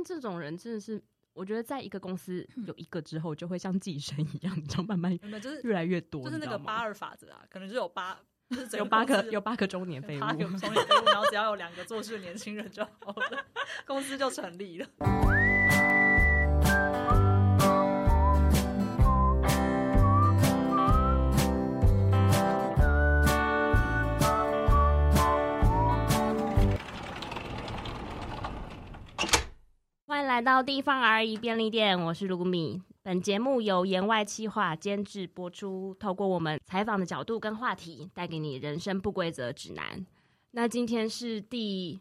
但这种人真的是，我觉得在一个公司有一个之后，就会像寄生一样，你知道慢慢就是越来越多，就是那个八二法则啊，可能就有八，就是有八个有八个中年废物，有中年废物，然后只要有两个做事的年轻人就好了，公司就成立了。来到地方而已便利店，我是卢米。本节目由言外企划监制播出，透过我们采访的角度跟话题，带给你人生不规则指南。那今天是第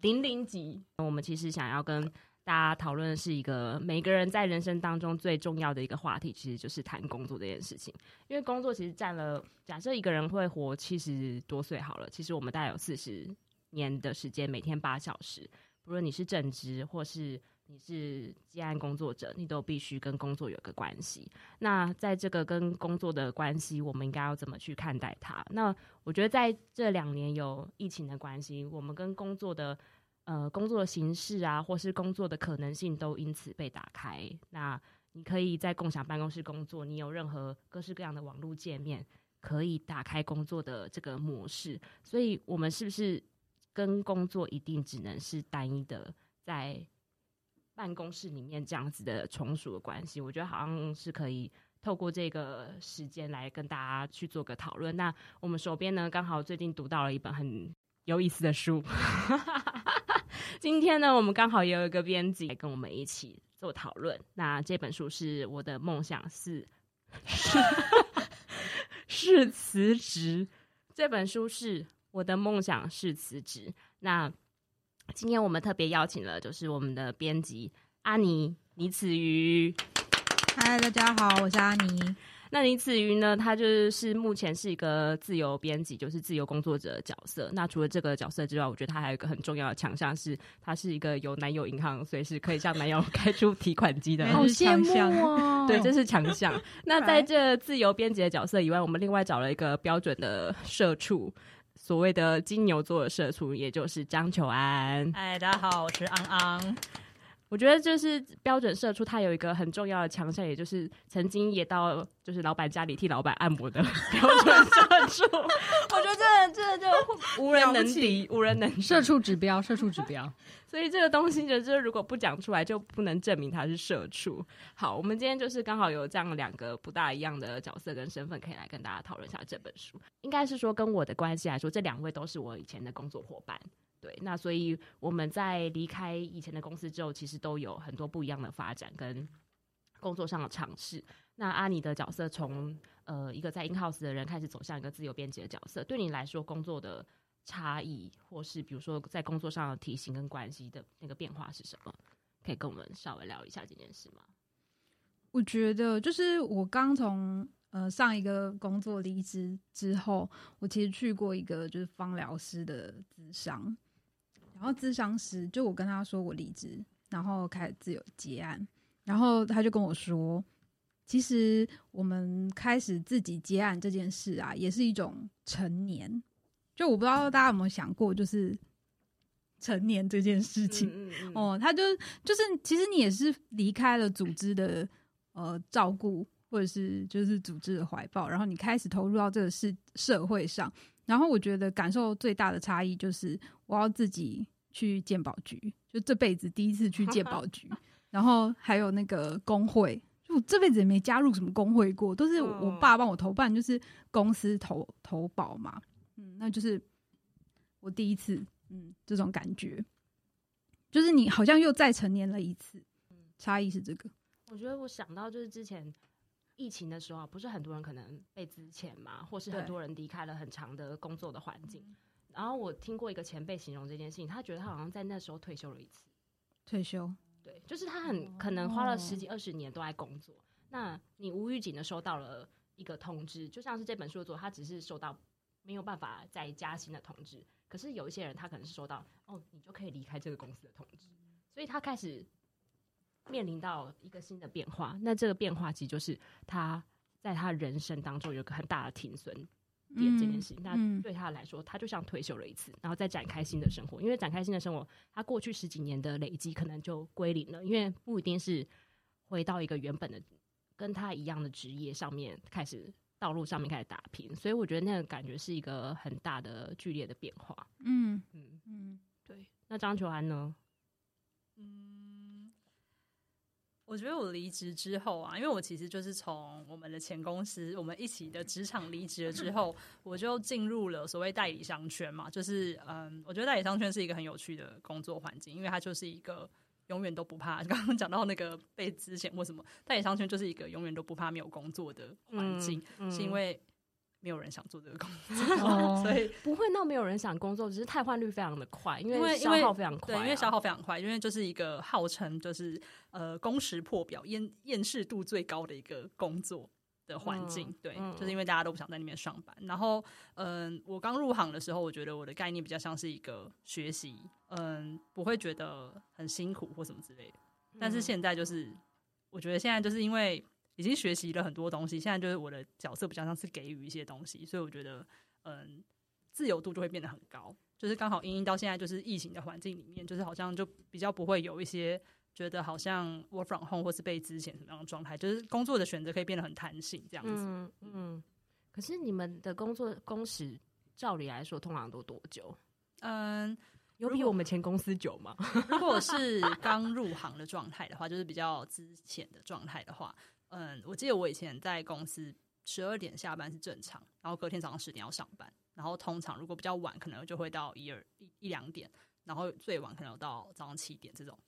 零零集，我们其实想要跟大家讨论的是一个每个人在人生当中最重要的一个话题，其实就是谈工作这件事情。因为工作其实占了，假设一个人会活七十多岁好了，其实我们大概有四十年的时间，每天八小时，不论你是正职或是。你是接案工作者，你都必须跟工作有个关系。那在这个跟工作的关系，我们应该要怎么去看待它？那我觉得在这两年有疫情的关系，我们跟工作的呃工作的形式啊，或是工作的可能性都因此被打开。那你可以在共享办公室工作，你有任何各式各样的网络界面，可以打开工作的这个模式。所以，我们是不是跟工作一定只能是单一的在？办公室里面这样子的从属的关系，我觉得好像是可以透过这个时间来跟大家去做个讨论。那我们手边呢，刚好最近读到了一本很有意思的书。今天呢，我们刚好也有一个编辑来跟我们一起做讨论。那这本书是我的梦想是 是辞职。这本书是我的梦想是辞职。那今天我们特别邀请了，就是我们的编辑阿尼倪子瑜。嗨，大家好，我是阿尼。那倪子瑜呢，他就是目前是一个自由编辑，就是自由工作者的角色。那除了这个角色之外，我觉得他还有一个很重要的强项，是他是一个有男友银行，随时可以向男友 开出提款机的。好羡慕哦！对，这是强项。那在这自由编辑的角色以外，我们另外找了一个标准的社畜。所谓的金牛座的社畜，也就是张求安。嗨，大家好，我是昂昂。我觉得就是标准社畜，它有一个很重要的强项，也就是曾经也到就是老板家里替老板按摩的 标准社畜。我觉得这这就无人能敌，无人能社畜指标，社畜指标。所以这个东西就是如果不讲出来，就不能证明他是社畜。好，我们今天就是刚好有这样两个不大一样的角色跟身份，可以来跟大家讨论一下这本书。应该是说跟我的关系来说，这两位都是我以前的工作伙伴。对，那所以我们在离开以前的公司之后，其实都有很多不一样的发展跟工作上的尝试。那阿妮的角色从呃一个在 in house 的人开始走向一个自由编辑的角色，对你来说工作的差异，或是比如说在工作上的体型跟关系的那个变化是什么？可以跟我们稍微聊一下这件事吗？我觉得就是我刚从呃上一个工作离职之后，我其实去过一个就是芳疗师的咨商。然后咨商师就我跟他说我离职，然后开始自由结案，然后他就跟我说，其实我们开始自己结案这件事啊，也是一种成年。就我不知道大家有没有想过，就是成年这件事情嗯嗯嗯 哦，他就就是其实你也是离开了组织的呃照顾，或者是就是组织的怀抱，然后你开始投入到这个是社会上。然后我觉得感受最大的差异就是，我要自己去鉴宝局，就这辈子第一次去鉴宝 局。然后还有那个工会，就我这辈子也没加入什么工会过，都是我爸帮我投办，就是公司投投保嘛。嗯，那就是我第一次，嗯，这种感觉，就是你好像又再成年了一次。差异是这个。我觉得我想到就是之前。疫情的时候，不是很多人可能被资遣嘛，或是很多人离开了很长的工作的环境。然后我听过一个前辈形容这件事情，他觉得他好像在那时候退休了一次。退休，对，就是他很可能花了十几二十年都在工作。那你无预警的收到了一个通知，就像是这本书的作者，他只是收到没有办法再加薪的通知。可是有一些人，他可能是收到哦，你就可以离开这个公司的通知，所以他开始。面临到一个新的变化，那这个变化其实就是他在他人生当中有个很大的停损，店这件事情，那、嗯、对他来说，他就像退休了一次，然后再展开新的生活。因为展开新的生活，他过去十几年的累积可能就归零了，因为不一定是回到一个原本的跟他一样的职业上面开始道路上面开始打拼。所以我觉得那个感觉是一个很大的剧烈的变化。嗯嗯嗯，嗯对。那张求安呢？我觉得我离职之后啊，因为我其实就是从我们的前公司，我们一起的职场离职了之后，我就进入了所谓代理商圈嘛。就是嗯，我觉得代理商圈是一个很有趣的工作环境，因为它就是一个永远都不怕。刚刚讲到那个被资遣或什么，代理商圈就是一个永远都不怕没有工作的环境，嗯嗯、是因为。没有人想做这个工作，哦、所以不会那没有人想工作，只是汰换率非常的快，因为因为消耗非常快、啊，对，因为消耗非常快，因为就是一个号称就是呃工时破表、厌厌世度最高的一个工作的环境，嗯、对，嗯、就是因为大家都不想在那边上班。然后，嗯、呃，我刚入行的时候，我觉得我的概念比较像是一个学习，嗯、呃，不会觉得很辛苦或什么之类的。但是现在就是，我觉得现在就是因为。已经学习了很多东西，现在就是我的角色比较像是给予一些东西，所以我觉得，嗯，自由度就会变得很高。就是刚好因应到现在就是疫情的环境里面，就是好像就比较不会有一些觉得好像 work from home 或是被之前什么样的状态，就是工作的选择可以变得很弹性这样子。嗯嗯。可是你们的工作工时，照理来说通常都多久？嗯，有比我们前公司久吗？如果是刚入行的状态的话，就是比较之前的状态的话。嗯，我记得我以前在公司十二点下班是正常，然后隔天早上十点要上班，然后通常如果比较晚，可能就会到一二一一两点，然后最晚可能有到早上七点这种。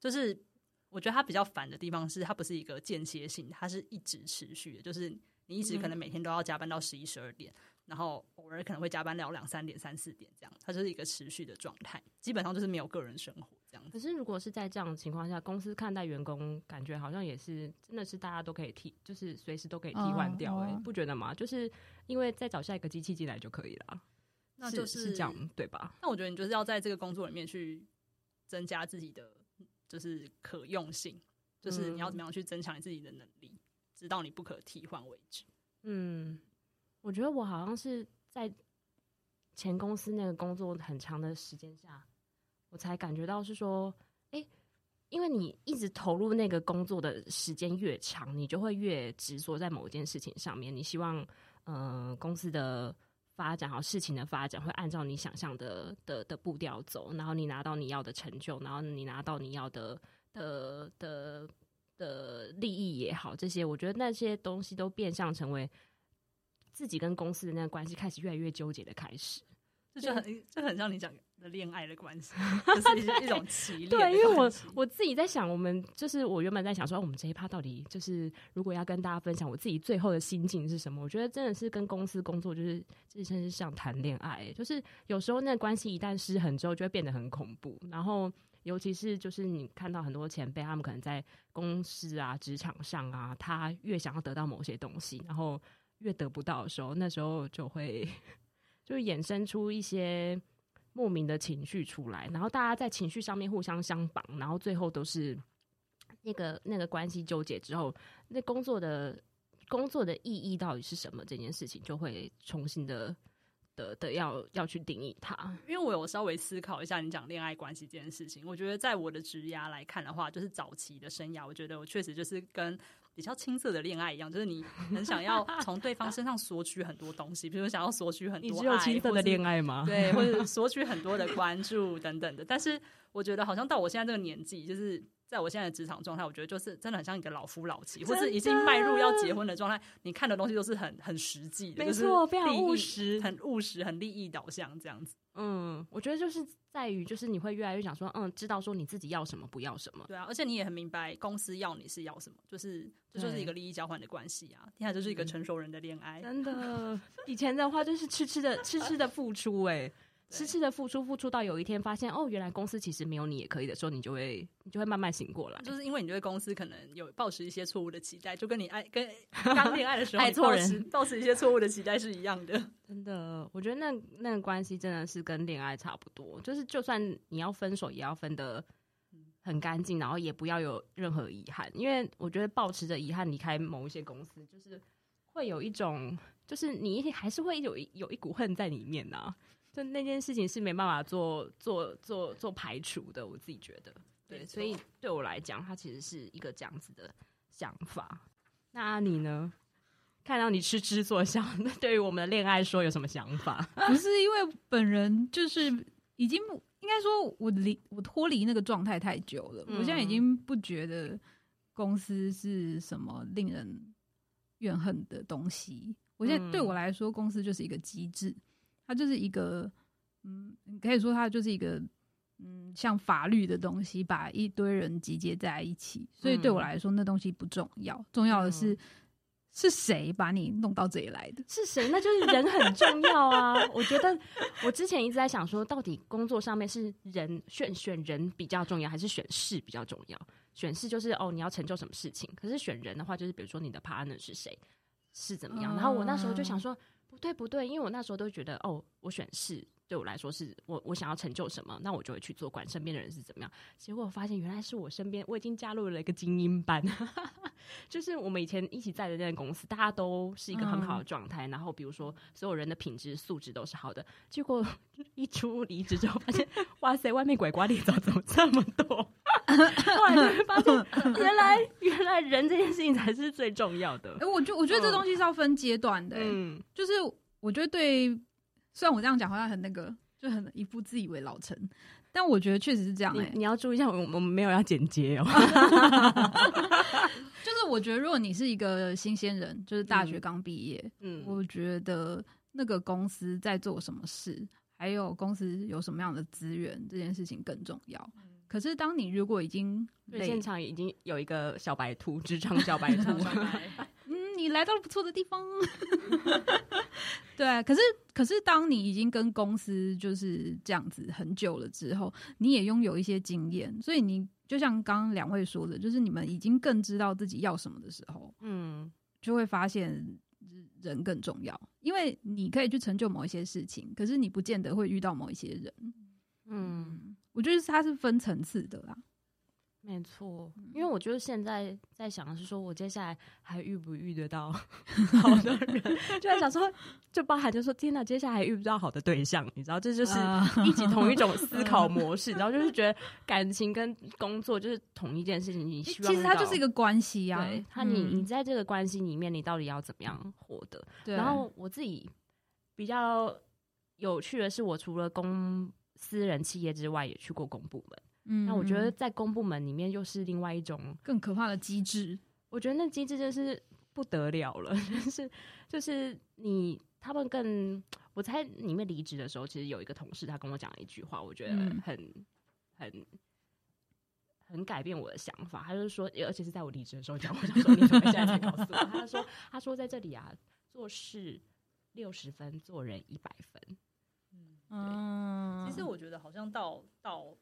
就是我觉得它比较烦的地方是，它不是一个间歇性，它是一直持续的，就是你一直可能每天都要加班到十一十二点。然后偶尔可能会加班到两三点、三四点这样，它就是一个持续的状态，基本上就是没有个人生活这样。可是如果是在这样的情况下，公司看待员工，感觉好像也是真的是大家都可以替，就是随时都可以替换掉，哎，不觉得吗？就是因为再找下一个机器进来就可以了，那就是，是，是这样对吧？那我觉得你就是要在这个工作里面去增加自己的就是可用性，就是你要怎么样去增强你自己的能力，嗯、直到你不可替换为止。嗯。我觉得我好像是在前公司那个工作很长的时间下，我才感觉到是说，哎，因为你一直投入那个工作的时间越长，你就会越执着在某一件事情上面。你希望，嗯、呃，公司的发展，好事情的发展会按照你想象的的的步调走，然后你拿到你要的成就，然后你拿到你要的的的的利益也好，这些我觉得那些东西都变相成为。自己跟公司的那个关系开始越来越纠结的开始，这就很这很像你讲的恋爱的关系，就是一一种奇恋。对，因为我我自己在想，我们就是我原本在想说，我们这一趴到底就是如果要跟大家分享我自己最后的心境是什么？我觉得真的是跟公司工作就是自身是像谈恋爱，就是有时候那关系一旦失衡之后，就会变得很恐怖。然后尤其是就是你看到很多前辈，他们可能在公司啊、职场上啊，他越想要得到某些东西，然后。越得不到的时候，那时候就会就衍生出一些莫名的情绪出来，然后大家在情绪上面互相相绑，然后最后都是那个那个关系纠结之后，那工作的工作的意义到底是什么？这件事情就会重新的的的要要去定义它。因为我有稍微思考一下你讲恋爱关系这件事情，我觉得在我的职涯来看的话，就是早期的生涯，我觉得我确实就是跟。比较青涩的恋爱一样，就是你很想要从对方身上索取很多东西，比如想要索取很多爱，你只有青涩的恋爱吗？对，或者索取很多的关注等等的。但是我觉得，好像到我现在这个年纪，就是在我现在的职场状态，我觉得就是真的很像一个老夫老妻，或是已经迈入要结婚的状态。你看的东西都是很很实际的，没错，就是非常务实，很务实，很利益导向这样子。嗯，我觉得就是在于，就是你会越来越想说，嗯，知道说你自己要什么，不要什么。对啊，而且你也很明白公司要你是要什么，就是这就是一个利益交换的关系啊。现在对就是一个成熟人的恋爱。真的，以前的话就是痴痴的痴痴的付出，欸，哎，痴痴的付出，付出到有一天发现，哦，原来公司其实没有你也可以的时候，你就会你就会慢慢醒过来。就是因为你对公司可能有抱持一些错误的期待，就跟你爱跟刚恋爱的时候 爱错人，抱持一些错误的期待是一样的。真的，我觉得那那个关系真的是跟恋爱差不多，就是就算你要分手，也要分的很干净，然后也不要有任何遗憾。因为我觉得抱持着遗憾离开某一些公司，就是会有一种就是你还是会有一有一股恨在里面呐、啊。就那件事情是没办法做做做做排除的，我自己觉得。对，所以对我来讲，它其实是一个这样子的想法。那你呢？看到你痴痴作笑，那 对于我们的恋爱说有什么想法？不是因为本人就是已经应该说我离我脱离那个状态太久了，嗯，我现在已经不觉得公司是什么令人怨恨的东西。我现在对我来说，公司就是一个机制，它就是一个嗯，你可以说它就是一个嗯，像法律的东西，把一堆人集结在一起。所以对我来说，那东西不重要，重要的是。是谁把你弄到这里来的？是谁？那就是人很重要啊！我觉得我之前一直在想说，到底工作上面是人选选人比较重要，还是选事比较重要？选事就是哦，你要成就什么事情。可是选人的话，就是比如说你的 partner 是谁，是怎么样？然后我那时候就想说，不对不对，因为我那时候都觉得哦，我选是。对我来说是我我想要成就什么，那我就会去做，管身边的人是怎么样。结果我发现原来是我身边，我已经加入了一个精英班，就是我们以前一起在的那间公司，大家都是一个很好的状态。嗯、然后比如说所有人的品质素质都是好的。结果 一出离职之后，发现哇塞，外面鬼瓜裂枣怎么这么多？后来就会发现 原来原来人这件事情才是最重要的。哎，我觉我觉得这东西是要分阶段的、欸。嗯，就是我觉得对。虽然我这样讲好像很那个，就很一副自以为老成，但我觉得确实是这样、欸。你你要注意一下，我我们没有要剪接哦。就是我觉得，如果你是一个新鲜人，就是大学刚毕业，嗯，我觉得那个公司在做什么事，还有公司有什么样的资源，这件事情更重要。可是，当你如果已经现场已经有一个小白兔，职场 小白兔。你来到了不错的地方，对啊。可是，可是，当你已经跟公司就是这样子很久了之后，你也拥有一些经验，所以你就像刚刚两位说的，就是你们已经更知道自己要什么的时候，嗯，就会发现人更重要，因为你可以去成就某一些事情，可是你不见得会遇到某一些人，嗯，我觉得它是分层次的啦。没错，因为我觉得现在在想的是说，我接下来还遇不遇得到 好的人，就在想说，就包含就说，天哪，接下来还遇不到好的对象，你知道，这就是一起同一种思 考模式，然后就是觉得感情跟工作就是同一件事情，你希望其实它就是一个关系啊，他你你在这个关系里面，你到底要怎么样活得？然后我自己比较有趣的是，我除了公私人企业之外，也去过公部门。嗯，那我觉得在公部门里面又是另外一种更可怕的机制。我觉得那机制就是不得了了，就是就是你他们更，我在里面离职的时候，其实有一个同事他跟我讲了一句话，我觉得很、嗯、很很改变我的想法。他就是说，而且是在我离职的时候讲，我想说你怎么现在才告诉我？他就说他说在这里啊，做事六十分，做人一百分。嗯，其实我觉得好像到到。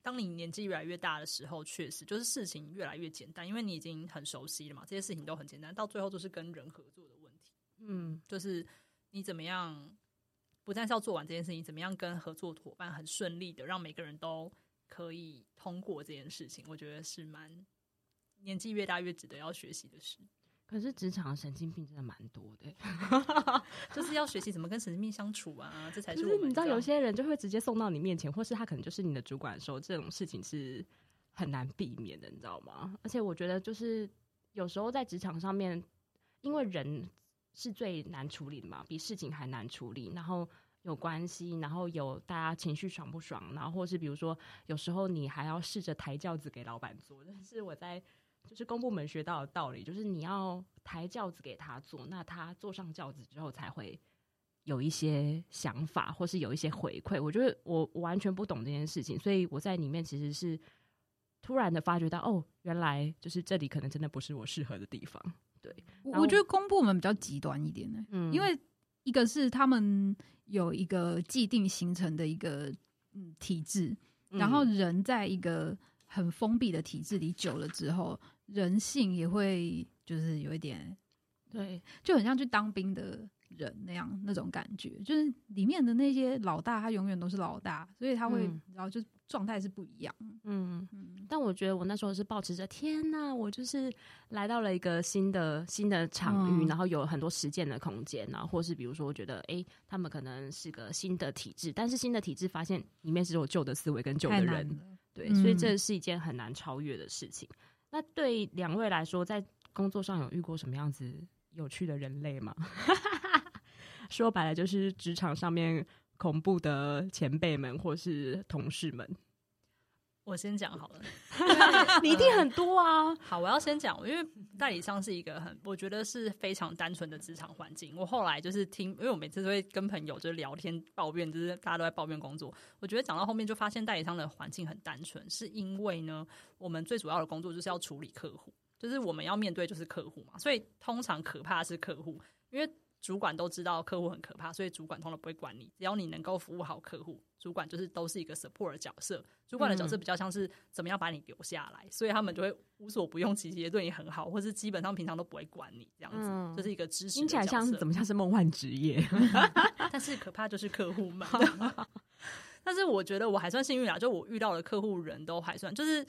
当你年纪越来越大的时候，确实就是事情越来越简单，因为你已经很熟悉了嘛，这些事情都很简单。到最后就是跟人合作的问题，嗯，就是你怎么样，不但是要做完这件事情，怎么样跟合作伙伴很顺利的让每个人都可以通过这件事情，我觉得是蛮年纪越大越值得要学习的事。可是职场神经病真的蛮多的，就是要学习怎么跟神经病相处啊，这才是。你知道，有些人就会直接送到你面前，或是他可能就是你的主管的时候，这种事情是很难避免的，你知道吗？而且我觉得，就是有时候在职场上面，因为人是最难处理的嘛，比事情还难处理。然后有关系，然后有大家情绪爽不爽，然后或是比如说，有时候你还要试着抬轿子给老板坐。但是我在。就是公部门学到的道理，就是你要抬轿子给他坐，那他坐上轿子之后才会有一些想法，或是有一些回馈。我觉得我完全不懂这件事情，所以我在里面其实是突然的发觉到，哦，原来就是这里可能真的不是我适合的地方。对，我觉得公部门比较极端一点呢，嗯，因为一个是他们有一个既定形成的一个嗯体制，然后人在一个很封闭的体制里久了之后。人性也会就是有一点，对，就很像去当兵的人那样那种感觉，就是里面的那些老大，他永远都是老大，所以他会，然后就状态是不一样。嗯嗯，但我觉得我那时候是保持着天哪，我就是来到了一个新的新的场域，嗯、然后有很多实践的空间，然后或是比如说，我觉得哎、欸，他们可能是个新的体制，但是新的体制发现里面是有旧的思维跟旧的人，对，所以这是一件很难超越的事情。嗯、那对两位来说，在工作上有遇过什么样子有趣的人类吗？说白了，就是职场上面。恐怖的前辈们或是同事们，我先讲好了。你一定很多啊。好，我要先讲，因为代理商是一个很，我觉得是非常单纯的职场环境。我后来就是听，因为我每次都会跟朋友就是聊天抱怨，就是大家都在抱怨工作。我觉得讲到后面就发现代理商的环境很单纯，是因为呢，我们最主要的工作就是要处理客户，就是我们要面对就是客户嘛，所以通常可怕的是客户，因为。主管都知道客户很可怕，所以主管通常不会管你。只要你能够服务好客户，主管就是都是一个 support 的角色。主管的角色比较像是怎么样把你留下来，嗯、所以他们就会无所不用其极，对你很好，或是基本上平常都不会管你这样子，嗯、就是一个支持。听起来像是怎么像是梦幻职业，但是可怕就是客户们。但是我觉得我还算幸运啊，就我遇到的客户人都还算，就是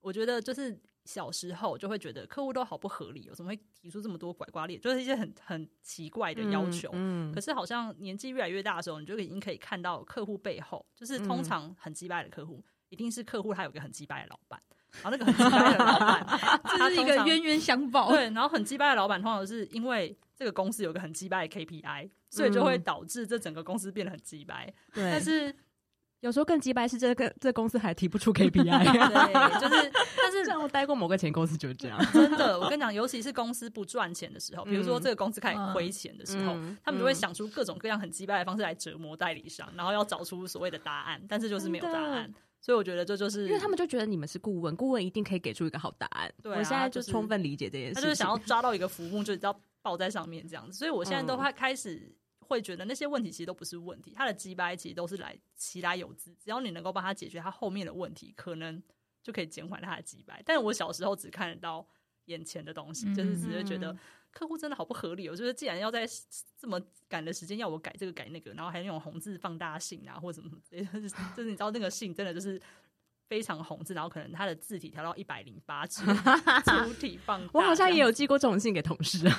我觉得就是。小时候就会觉得客户都好不合理，有什么会提出这么多拐瓜裂，就是一些很很奇怪的要求。嗯嗯、可是好像年纪越来越大的时候，你就已经可以看到客户背后，就是通常很击败的客户，嗯、一定是客户他有个很击败的老板，然后那个很机掰的老板，这是一个冤冤相报。对，然后很机掰的老板通常是因为这个公司有个很机掰的 KPI，所以就会导致这整个公司变得很机掰。对，但是。有时候更鸡掰是这个这公司还提不出 KPI，对，就是但是 像我待过某个前公司就是这样，真的，我跟你讲，尤其是公司不赚钱的时候，比如说这个公司开始亏钱的时候，嗯、他们就会想出各种各样很鸡掰的方式来折磨代理商，然后要找出所谓的答案，但是就是没有答案，所以我觉得这就是因为他们就觉得你们是顾问，顾问一定可以给出一个好答案。对、啊，我现在就充分理解这件事，他就是想要抓到一个浮木，就是要抱在上面这样子，所以我现在都开开始。会觉得那些问题其实都不是问题，他的鸡掰其实都是来其来有之，只要你能够帮他解决他后面的问题，可能就可以减缓他的鸡掰。但是我小时候只看得到眼前的东西，嗯、就是只是觉得客户真的好不合理。我就是既然要在这么赶的时间要我改这个改那个，然后还用红字放大信啊，或者什么什么，就是就是你知道那个信真的就是非常红字，然后可能他的字体调到一百零八字，粗体放大。我好像也有寄过这种信给同事。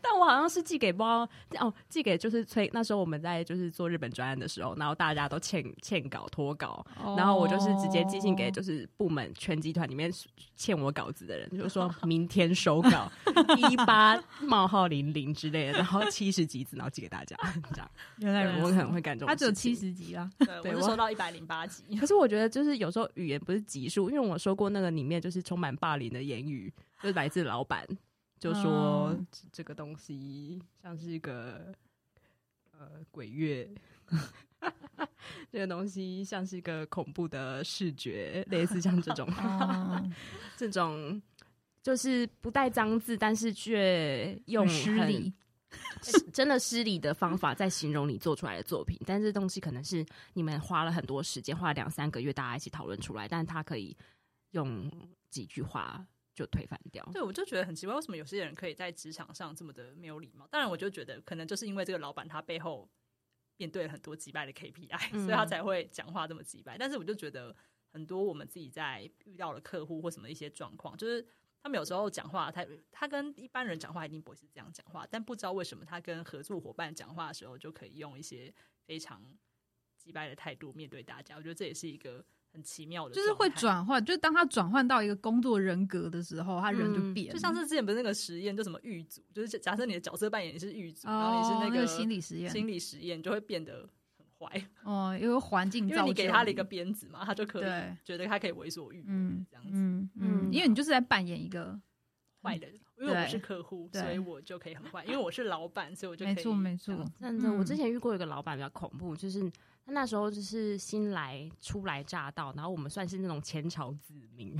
但我好像是寄给包哦，寄给就是催那时候我们在就是做日本专案的时候，然后大家都欠欠稿拖稿，然后我就是直接寄信给就是部门全集团里面欠我稿子的人，就是说 明天收稿一八冒号零零之类的，然后七十几字，然后寄给大家 这样。原来我可能会干这种，他只有七十集啊，对，我是收到一百零八集。可是我觉得就是有时候语言不是集数，因为我说过那个里面就是充满霸凌的言语，就是来自老板。就说这个东西像是一个呃鬼月，这个东西像是一个恐怖的视觉，类似像这种这种就是不带脏字，但是却用失礼，真的失礼的方法在形容你做出来的作品。但是这东西可能是你们花了很多时间，花了两三个月，大家一起讨论出来，但是他可以用几句话。就推翻掉。对，我就觉得很奇怪，为什么有些人可以在职场上这么的没有礼貌？当然，我就觉得可能就是因为这个老板他背后面对了很多击败的 KPI，、嗯、所以他才会讲话这么击败。但是我就觉得很多我们自己在遇到了客户或什么一些状况，就是他们有时候讲话，他他跟一般人讲话一定不会是这样讲话，但不知道为什么他跟合作伙伴讲话的时候就可以用一些非常击败的态度面对大家。我觉得这也是一个。很奇妙的，就是会转换，就是当他转换到一个工作人格的时候，他人就变。就像是之前不是那个实验，就什么狱卒，就是假设你的角色扮演你是狱卒，然后你是那个心理实验，心理实验就会变得很坏。哦，因为环境，因为你给他了一个鞭子嘛，他就可以觉得他可以为所欲为，这样子。嗯嗯，因为你就是在扮演一个坏人，因为我是客户，所以我就可以很坏。因为我是老板，所以我就可以。没错没错，真的，我之前遇过一个老板比较恐怖，就是。他那时候就是新来初来乍到，然后我们算是那种前朝子民，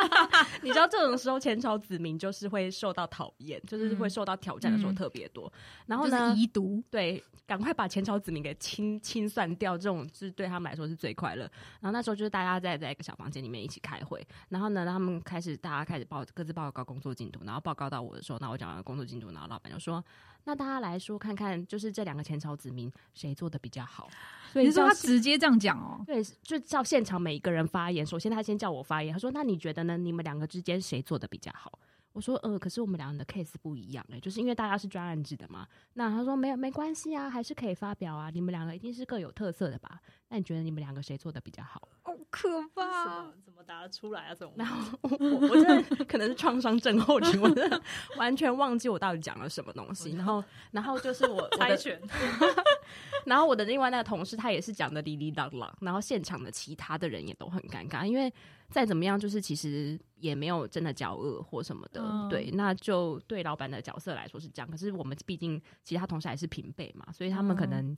你知道这种时候前朝子民就是会受到讨厌，就是会受到挑战的时候特别多。嗯、然后呢，遗毒对，赶快把前朝子民给清清算掉，这种就是对他们来说是最快乐。然后那时候就是大家在在一个小房间里面一起开会，然后呢，他们开始大家开始报各自报告工作进度，然后报告到我的时候，那我讲完工作进度，然后老板就说：“那大家来说看看，就是这两个前朝子民谁做的比较好。”所以。你说他直接这样讲哦？对，就叫现场每一个人发言。首先他先叫我发言，他说：“那你觉得呢？你们两个之间谁做的比较好？”我说：“呃，可是我们两个人的 case 不一样哎、欸，就是因为大家是专案制的嘛。”那他说：“没有，没关系啊，还是可以发表啊。你们两个一定是各有特色的吧？那你觉得你们两个谁做的比较好？”好可怕！怎么答得出来啊？这种，然后我我真的可能是创伤症候群，我真的完全忘记我到底讲了什么东西。然后，然后就是我猜拳。然后我的另外那个同事，他也是讲的哩哩啦啦。然后现场的其他的人也都很尴尬，因为。再怎么样，就是其实也没有真的交恶或什么的，嗯、对，那就对老板的角色来说是这样。可是我们毕竟其他同事还是平辈嘛，所以他们可能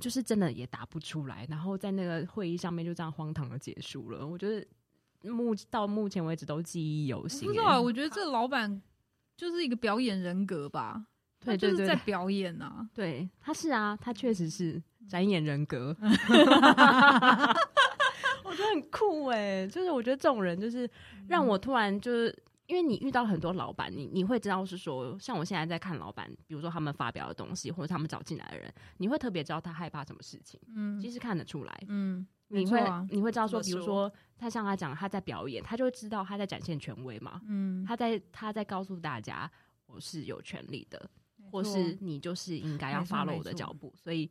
就是真的也答不出来。然后在那个会议上面就这样荒唐的结束了。我觉得目到目前为止都记忆犹新。不知道啊，我觉得这个老板就是一个表演人格吧，对，就是在表演啊。对，他是啊，他确实是展演人格。我觉得很酷哎、欸，就是我觉得这种人就是让我突然就是，因为你遇到很多老板，你你会知道是说，像我现在在看老板，比如说他们发表的东西，或者他们找进来的人，你会特别知道他害怕什么事情，嗯，其实看得出来，嗯，你会、啊、你会知道说，比如说他像他讲他在表演，他就会知道他在展现权威嘛，嗯，他在他在告诉大家我是有权利的，或是你就是应该要 follow 我的脚步，所以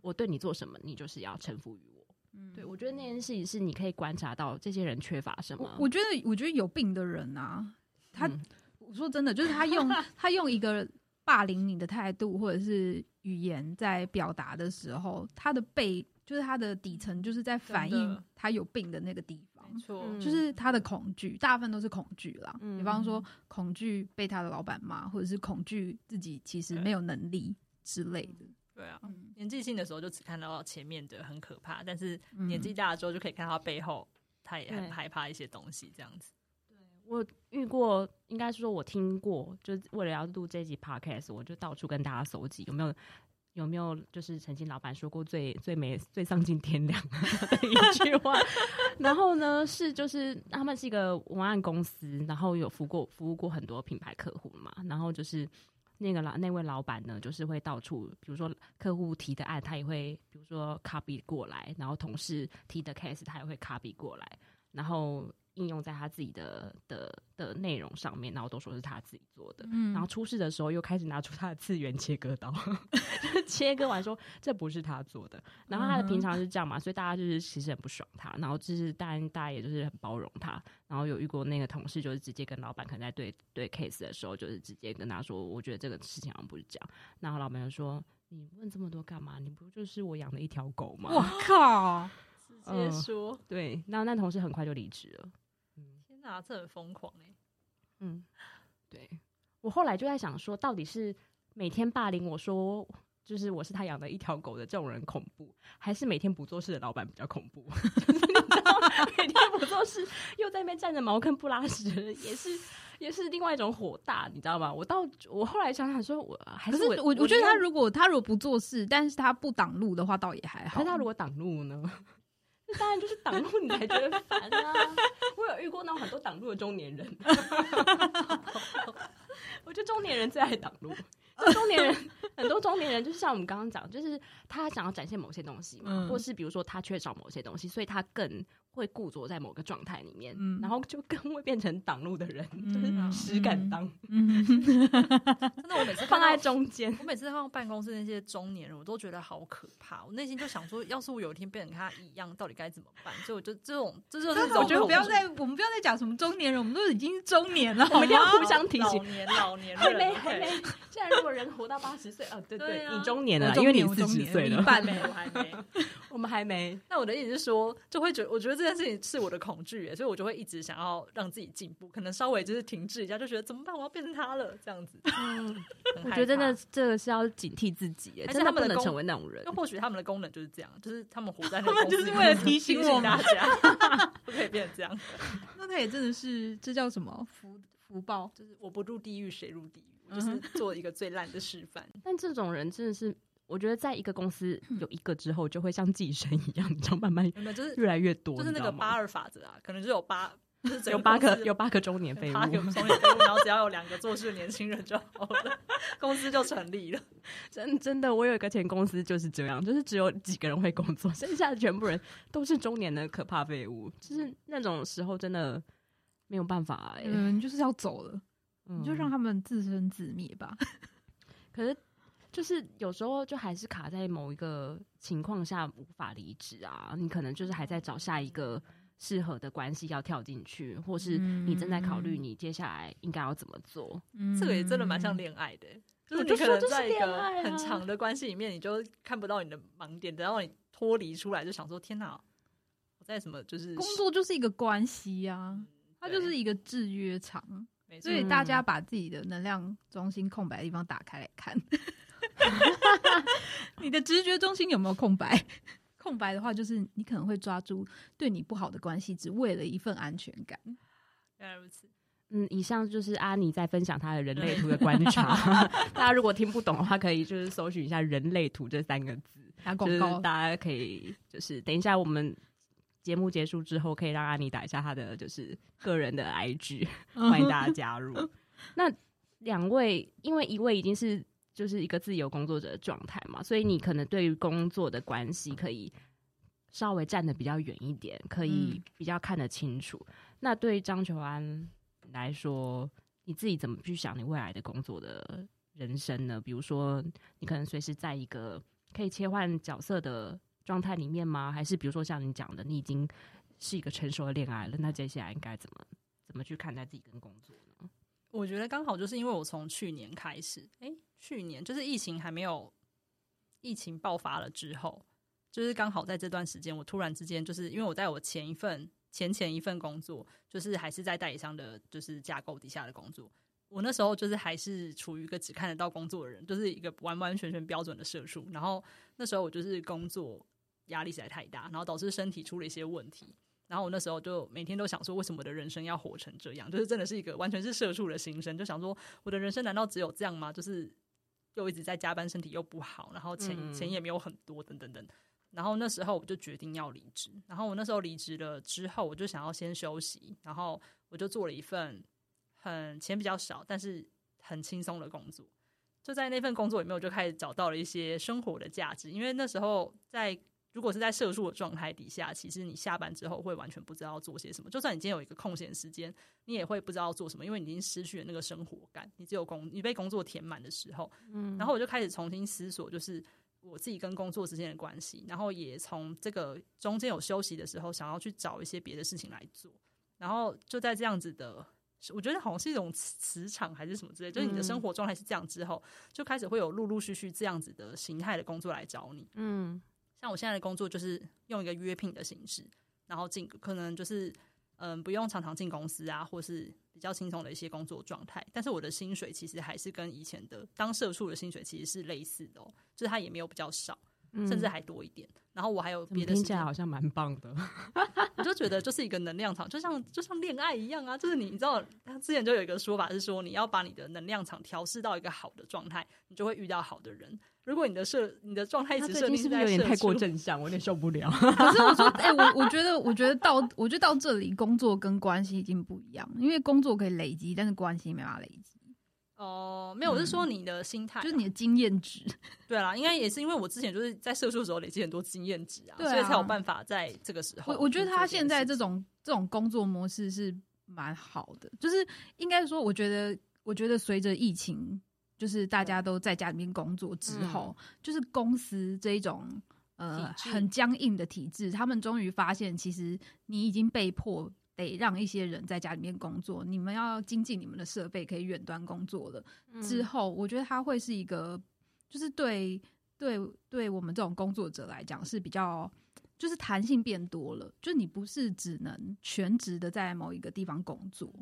我对你做什么，你就是要臣服于我。嗯，对，我觉得那件事情是你可以观察到这些人缺乏什么。我，我觉得，我觉得有病的人啊，他，嗯、我说真的，就是他用 他用一个霸凌你的态度或者是语言在表达的时候，他的背就是他的底层，就是在反映他有病的那个地方，没错，就是他的恐惧，大部分都是恐惧啦。嗯、比方说，恐惧被他的老板骂，或者是恐惧自己其实没有能力之类的。对啊，嗯、年纪轻的时候就只看到前面的很可怕，但是年纪大了之后就可以看到背后，他也很害怕一些东西，这样子。我遇过，应该是说我听过，就是为了要录这集 podcast，我就到处跟大家搜集有没有有没有就是曾经老板说过最最没最丧尽天良的一句话。然后呢，是就是他们是一个文案公司，然后有服过服务过很多品牌客户嘛，然后就是。那个老那位老板呢，就是会到处，比如说客户提的案，他也会，比如说 copy 过来，然后同事提的 case，他也会 copy 过来，然后。应用在他自己的的的内容上面，然后都说是他自己做的，嗯、然后出事的时候又开始拿出他的次元切割刀，切割完说这不是他做的，然后他的平常是这样嘛，所以大家就是其实很不爽他，然后就是当然大家也就是很包容他，然后有遇过那个同事就是直接跟老板可能在对对 case 的时候，就是直接跟他说，我觉得这个事情好像不是这样，然后老板就说你问这么多干嘛？你不就是我养的一条狗吗？我靠，直接说、呃、对，那那同事很快就离职了。啊，这很疯狂哎、欸！嗯，对，我后来就在想说，到底是每天霸凌我说，就是我是他养的一条狗的这种人恐怖，还是每天不做事的老板比较恐怖？就是你知道每天不做事又在那边站着茅坑不拉屎，也是也是另外一种火大，你知道吗？我到我后来想想说，我还是我是我我觉得他如果他如果不做事，但是他不挡路的话，倒也还好。可是他如果挡路呢？当然就是挡路，你才觉得烦啊！我有遇过那种很多挡路的中年人，我觉得中年人最爱挡路。中年人很多中年人就是像我们刚刚讲，就是他想要展现某些东西嘛，或是比如说他缺少某些东西，所以他更。会固着在某个状态里面，嗯、然后就更会变成挡路的人，嗯、就是实敢当。嗯、真的，我每次放在中间，我每次看到办公室那些中年人，我都觉得好可怕。我内心就想说，要是我有一天变成跟他一样，到底该怎么办？所以我就这种，这就是我觉得不要再，我们不要再讲什么中年人，我们都已经是中年了，我们一定要互相提醒。老年老年人还没还没，现在如果人活到八十岁，哦，对对，你中年了，因为你四十岁了，半没，我还没，我们还没。那我的意思是说，就会觉得，我觉得这件事情是我的。恐惧，所以我就会一直想要让自己进步，可能稍微就是停滞一下，就觉得怎么办？我要变成他了，这样子。嗯，我觉得真的这个是要警惕自己，真的不能成为那种人。那或许他们的功能就是这样，就是他们活在那个 公司，就是为了提醒我大家不可以变成这样。那他也真的是，这叫什么福福报？就是我不入地狱谁入地狱，就是做一个最烂的示范。但这种人真的是。我觉得在一个公司有一个之后，就会像寄生一样，你知道，慢慢就是越来越多，就是那个八二法则啊，可能就有八就是有八个有八个中年废物，八个中年废物，然后只要有两个做事的年轻人就好了，公司就成立了。真真的，我有一个前公司就是这样，就是只有几个人会工作，剩下的全部人都是中年的可怕废物。就是那种时候，真的没有办法嗯，就是要走了，嗯、你就让他们自生自灭吧。可是。就是有时候就还是卡在某一个情况下无法离职啊，你可能就是还在找下一个适合的关系要跳进去，或是你正在考虑你接下来应该要怎么做。嗯，这个也真的蛮像恋爱的，就是你可能在一个很长的关系里面，你就看不到你的盲点，等到你脱离出来，就想说天哪，我在什么就是工作就是一个关系呀，啊，它就是一个制约场，所以大家把自己的能量中心空白的地方打开来看。你的直觉中心有没有空白？空白的话，就是你可能会抓住对你不好的关系，只为了一份安全感。原来如此。嗯，以上就是阿尼在分享他的人类图的观察。大家如果听不懂的话，可以就是搜寻一下“人类图”这三个字，打广告。大家可以就是等一下我们节目结束之后，可以让阿尼打一下他的就是个人的 IG，欢迎大家加入。那两位，因为一位已经是。就是一个自由工作者的状态嘛，所以你可能对于工作的关系可以稍微站得比较远一点，可以比较看得清楚。嗯、那对于张求安来说，你自己怎么去想你未来的工作的人生呢？比如说，你可能随时在一个可以切换角色的状态里面吗？还是比如说像你讲的，你已经是一个成熟的恋爱了，那接下来应该怎么怎么去看待自己跟工作呢？我觉得刚好就是因为我从去年开始，欸去年就是疫情还没有疫情爆发了之后，就是刚好在这段时间，我突然之间就是因为我在我前一份前前一份工作，就是还是在代理商的，就是架构底下的工作。我那时候就是还是处于一个只看得到工作的人，就是一个完完全全标准的社畜。然后那时候我就是工作压力实在太大，然后导致身体出了一些问题。然后我那时候就每天都想说，为什么我的人生要活成这样？就是真的是一个完全是社畜的心声，就想说我的人生难道只有这样吗？就是。又一直在加班，身体又不好，然后钱、嗯、钱也没有很多，等等等。然后那时候我就决定要离职。然后我那时候离职了之后，我就想要先休息。然后我就做了一份很钱比较少，但是很轻松的工作。就在那份工作里面，我就开始找到了一些生活的价值。因为那时候在。如果是在社畜的状态底下，其实你下班之后会完全不知道做些什么。就算你今天有一个空闲时间，你也会不知道做什么，因为你已经失去了那个生活感。你只有工，你被工作填满的时候，嗯，然后我就开始重新思索，就是我自己跟工作之间的关系。然后也从这个中间有休息的时候，想要去找一些别的事情来做。然后就在这样子的，我觉得好像是一种磁场还是什么之类，就是你的生活状态是这样之后，就开始会有陆陆续续这样子的形态的工作来找你，嗯。像我现在的工作就是用一个约聘的形式，然后进可能就是嗯不用常常进公司啊，或是比较轻松的一些工作状态。但是我的薪水其实还是跟以前的当社畜的薪水其实是类似的哦，就是它也没有比较少，甚至还多一点。然后我还有别的，听起来好像蛮棒的。我就觉得就是一个能量场，就像就像恋爱一样啊，就是你你知道，他之前就有一个说法是说，你要把你的能量场调试到一个好的状态，你就会遇到好的人。如果你的设你的状态一直设定是不是有点太过正向？我有点受不了。可是我说，哎、欸，我我觉得，我觉得到我觉得到这里，工作跟关系已经不一样，因为工作可以累积，但是关系没办法累积。哦、呃，没有，我是说你的心态、嗯，就是你的经验值。对啦，应该也是因为我之前就是在社畜的时候累积很多经验值啊，所以才有办法在这个时候。我我觉得他现在这种这种工作模式是蛮好的，就是应该说，我觉得我觉得随着疫情。就是大家都在家里面工作之后，嗯、就是公司这一种呃很僵硬的体制，他们终于发现，其实你已经被迫得让一些人在家里面工作，你们要精进你们的设备，可以远端工作了。嗯、之后，我觉得它会是一个，就是对对对我们这种工作者来讲是比较，就是弹性变多了，就你不是只能全职的在某一个地方工作。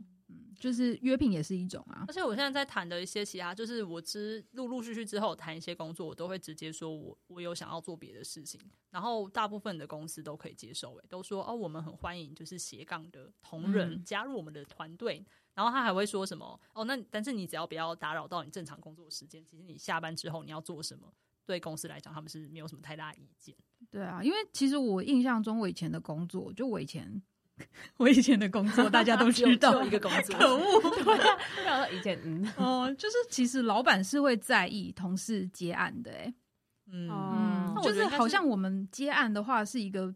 就是约聘也是一种啊，而且我现在在谈的一些其他，就是我之陆陆续续之后谈一些工作，我都会直接说我我有想要做别的事情，然后大部分的公司都可以接受，诶，都说哦，我们很欢迎就是斜杠的同仁加入我们的团队，嗯、然后他还会说什么哦，那但是你只要不要打扰到你正常工作时间，其实你下班之后你要做什么，对公司来讲他们是没有什么太大意见。对啊，因为其实我印象中我以前的工作，就我以前。我以前的工作大家都知道，一个工作，可恶。对啊，以前嗯。哦，就是其实老板是会在意同事接案的，哎，嗯。嗯，就是好像我们接案的话是一个，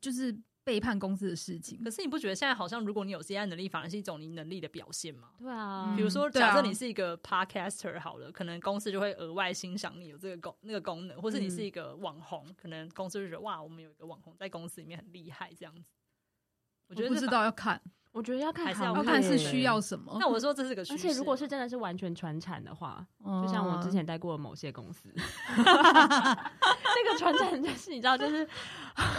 就是。背叛公司的事情，可是你不觉得现在好像如果你有接案能力，反而是一种你能力的表现吗？对啊，比如说假设你是一个 podcaster 好了，可能公司就会额外欣赏你有这个功那个功能，或是你是一个网红，可能公司就觉得哇，我们有一个网红在公司里面很厉害这样子。我觉得不知道要看，我觉得要看还是要看是需要什么。那我说这是个趋势，而且如果是真的是完全传产的话，就像我之前待过的某些公司，那个传产就是你知道，就是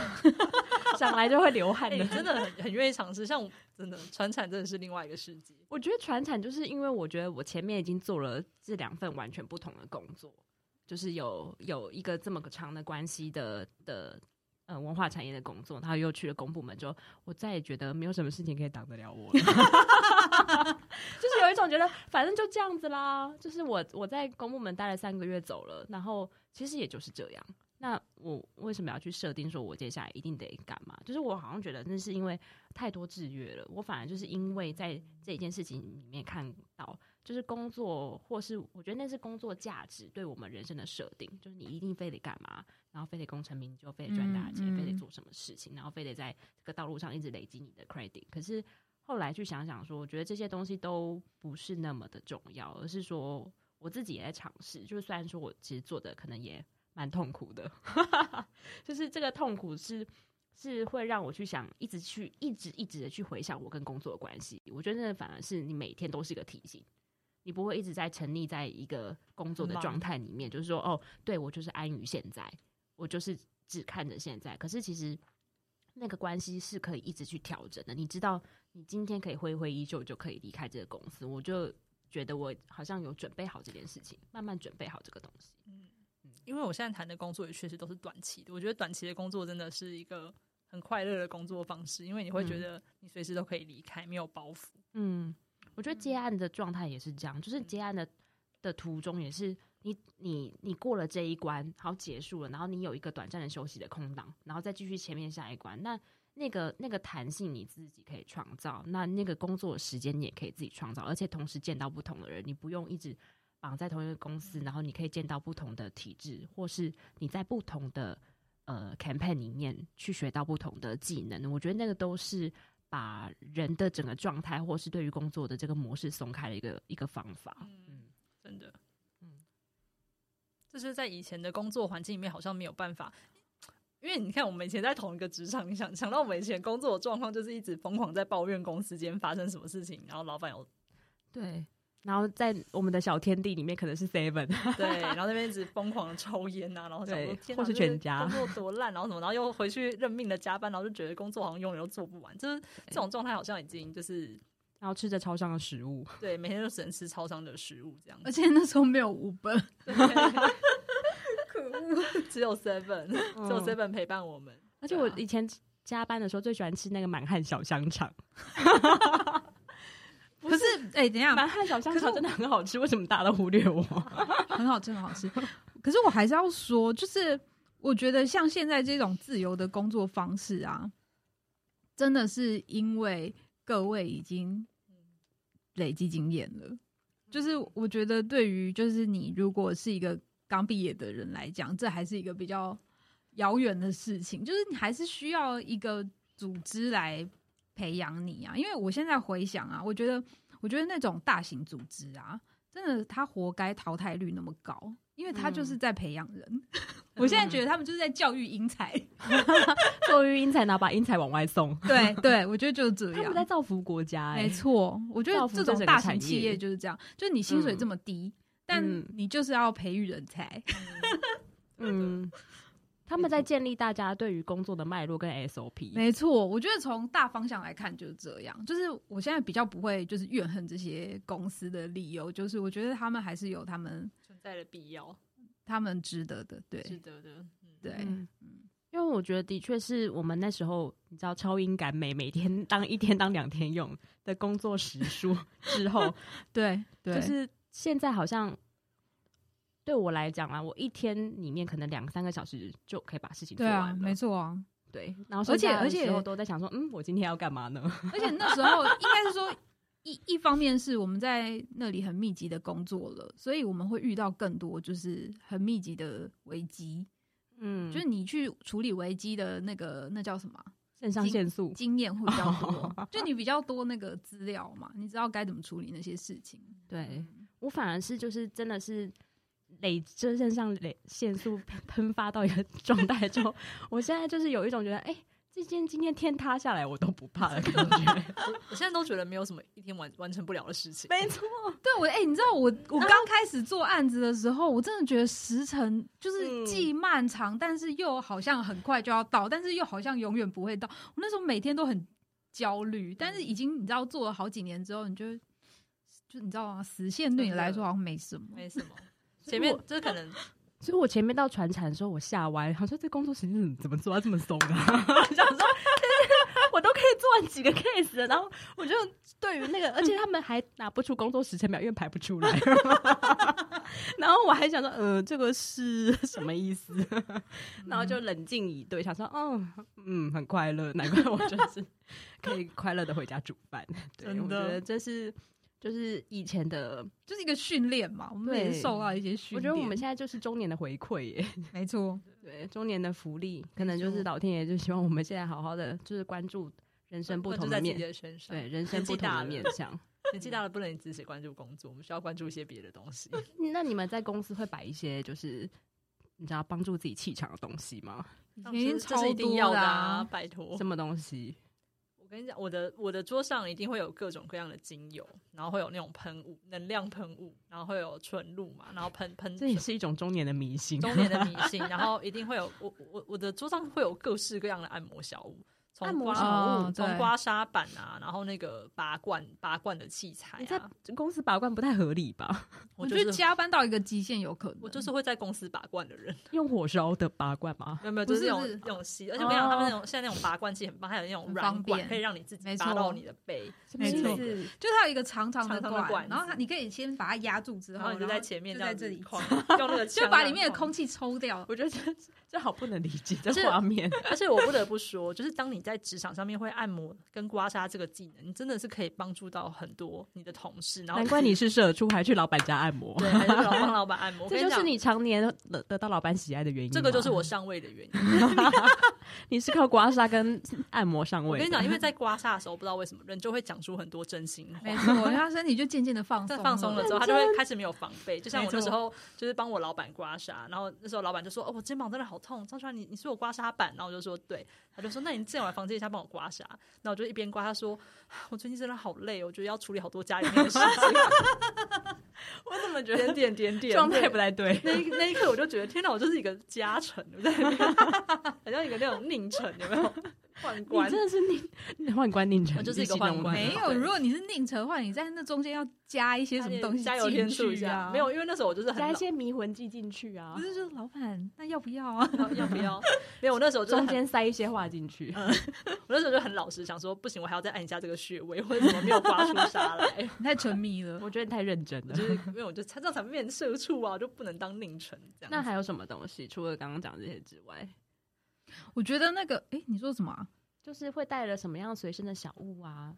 想来就会流汗的，真的很很愿意尝试。像我真的传产真的是另外一个世界。我觉得传产就是因为我觉得我前面已经做了这两份完全不同的工作，就是有有一个这么个长的关系的的。呃，文化产业的工作，他又去了公部门，就我再也觉得没有什么事情可以挡得了我了，就是有一种觉得反正就这样子啦。就是我我在公部门待了三个月走了，然后其实也就是这样。那我为什么要去设定说我接下来一定得干嘛？就是我好像觉得那是因为太多制约了，我反而就是因为在这一件事情里面看到。就是工作，或是我觉得那是工作价值对我们人生的设定。就是你一定非得干嘛，然后非得功成名就，非得赚大钱，嗯嗯、非得做什么事情，然后非得在这个道路上一直累积你的 credit。可是后来去想想说，我觉得这些东西都不是那么的重要，而是说我自己也在尝试。就是虽然说我其实做的可能也蛮痛苦的，就是这个痛苦是是会让我去想，一直去一直一直的去回想我跟工作的关系。我觉得那反而是你每天都是一个提醒。你不会一直在沉溺在一个工作的状态里面，就是说，哦，对，我就是安于现在，我就是只看着现在。可是其实那个关系是可以一直去调整的。你知道，你今天可以挥挥衣袖就可以离开这个公司，我就觉得我好像有准备好这件事情，慢慢准备好这个东西。嗯嗯，因为我现在谈的工作也确实都是短期的。我觉得短期的工作真的是一个很快乐的工作方式，因为你会觉得你随时都可以离开，没有包袱。嗯。我觉得接案的状态也是这样，就是接案的的途中也是你你你过了这一关，好结束了，然后你有一个短暂的休息的空档，然后再继续前面下一关。那那个那个弹性你自己可以创造，那那个工作的时间你也可以自己创造，而且同时见到不同的人，你不用一直绑在同一个公司，然后你可以见到不同的体制，或是你在不同的呃 campaign 里面去学到不同的技能。我觉得那个都是。把人的整个状态，或是对于工作的这个模式松开的一个一个方法。嗯，真的，嗯，就是在以前的工作环境里面，好像没有办法，因为你看，我们以前在同一个职场，你想想到我们以前工作的状况，就是一直疯狂在抱怨公司间发生什么事情，然后老板有对。然后在我们的小天地里面，可能是 Seven，对，然后那边一直疯狂的抽烟啊，然后对，或是全家工作 多烂，然后什么，然后又回去认命的加班，然后就觉得工作好像永远都做不完，就是这种状态好像已经就是，然后吃着超商的食物，对，每天都只能吃超商的食物这样，而且那时候没有 Uber，可恶，只有 Seven，只有 Seven 陪伴我们。而且我以前加班的时候最喜欢吃那个满汉小香肠。可是，哎、欸，等一下，满汉小香肠真的很好吃，为什么大家都忽略我？很好吃，很好吃。可是我还是要说，就是我觉得像现在这种自由的工作方式啊，真的是因为各位已经累积经验了。就是我觉得，对于就是你如果是一个刚毕业的人来讲，这还是一个比较遥远的事情。就是你还是需要一个组织来。培养你啊！因为我现在回想啊，我觉得，我觉得那种大型组织啊，真的他活该淘汰率那么高，因为他就是在培养人。嗯、我现在觉得他们就是在教育英才，教育英才，然后把英才往外送。对对，我觉得就是这样。他们在造福国家、欸，没错。我觉得这种大型企业就是这样，就是你薪水这么低，嗯、但你就是要培育人才。嗯。嗯他们在建立大家对于工作的脉络跟 SOP。没错，我觉得从大方向来看就是这样。就是我现在比较不会就是怨恨这些公司的理由，就是我觉得他们还是有他们存在的必要，他们值得的，对，值得的，嗯、对，嗯，因为我觉得的确是我们那时候你知道超英赶美，每天当一天当两天用的工作时数之后，对，对，就是现在好像。对我来讲啊，我一天里面可能两三个小时就可以把事情做完了。对啊，没错啊。对，然后而且而且我都在想说，嗯，我今天要干嘛呢？而且那时候应该是说。一一方面是我们在那里很密集的工作了，所以我们会遇到更多就是很密集的危机。嗯，就是你去处理危机的那个那叫什么？肾上腺素经验会比较多，就你比较多那个资料嘛，你知道该怎么处理那些事情。对，我反而是就是真的是累，就是肾上腺素喷发到一个状态之后，我现在就是有一种觉得哎。欸这件今天天塌下来我都不怕的感觉，我现在都觉得没有什么一天完完成不了的事情。没错，对我哎、欸，你知道我我刚开始做案子的时候，我真的觉得时辰就是既漫长，但是又好像很快就要到，但是又好像永远不会到。我那时候每天都很焦虑，但是已经你知道做了好几年之后，你就就你知道吗？实现对你来说好像没什么，没什么。前面这可能。所以我前面到船产的时候，我吓歪，好像这工作时间怎么做到这么松啊？想说，我都可以做完几个 case，了然后我就对于那个，而且他们还拿不出工作时程表，因为排不出来。然后我还想说，呃，这个是什么意思？然后就冷静以对，想说，哦，嗯，很快乐，难怪我就是可以快乐的回家煮饭。对，我觉得这是。就是以前的，就是一个训练嘛，我们也受到一些训练。我觉得我们现在就是中年的回馈耶，没错，对，中年的福利，可能就是老天爷就希望我们现在好好的，就是关注人生不同的面，对，人生不同的面向。年纪大了不能只是关注工作，我们需要关注一些别的东西。那你们在公司会摆一些就是你知道帮助自己气场的东西吗？已经超多的啊，拜托，什么东西？我跟你讲，我的我的桌上一定会有各种各样的精油，然后会有那种喷雾、能量喷雾，然后会有纯露嘛，然后喷喷。这也是一种中年的迷信，中年的迷信。然后一定会有我我我的桌上会有各式各样的按摩小物。从刮从、哦、刮痧板啊，然后那个拔罐拔罐的器材、在公司拔罐不太合理吧？我觉得加班到一个极限有可能。我就是会在公司拔罐的人，用火烧的拔罐吗？没有没有，就是那种那种吸，而且我跟你讲，他们那种现在那种拔罐器很棒，还有那种软管，可以让你自己拔到你的背。没错，就它有一个长长的管，然后它你可以先把它压住之后，然后你就在前面，就在这里用那个 就把里面的空气抽掉。我觉得这这好不能理解这画面，而且我不得不说，就是当你在职场上面会。按摩跟刮痧这个技能，你真的是可以帮助到很多你的同事。然后，难怪你是社畜，还去老板家按摩，对，还是老帮老板按摩。这就是你常年得得到老板喜爱的原因。这个就是我上位的原因。你是靠刮痧跟按摩上位。我跟你讲，因为在刮痧的时候，不知道为什么人就会讲出很多真心话。没错，他身体就渐渐的放松，放松了之后，他就会开始没有防备。就像我那时候，就是帮我老板刮痧，然后那时候老板就说：“哦，我肩膀真的好痛，张川，你你是我刮痧板？”然后我就说：“对。”他就说：“那你这样来房间一下帮我刮痧。”那我就一边刮，他说：“我最近真的好累，我觉得要处理好多家里面的事情。”我怎么觉得点点点点状态不太对？那一那一刻我就觉得天哪，我就是一个家臣，我在那边，好像一个那种佞臣，有没有？宦官，你真的是宁宦官宁臣，我就是一个宦官。没有，如果你是宁臣的话，你在那中间要加一些什么东西？加油添醋一下。没有，因为那时候我就是很加一些迷魂剂进去啊。不是，就是老板，那要不要啊？要不要？没有，我那时候中间塞一些话进去。我那时候就很老实，想说不行，我还要再按一下这个穴位，为什么没有刮出痧来？你 太沉迷了，我觉得你太认真了。就是 因为我就这样才变社畜啊，就不能当宁臣这样。那还有什么东西？除了刚刚讲这些之外，我觉得那个，哎，你说什么？就是会带了什么样随身的小物啊？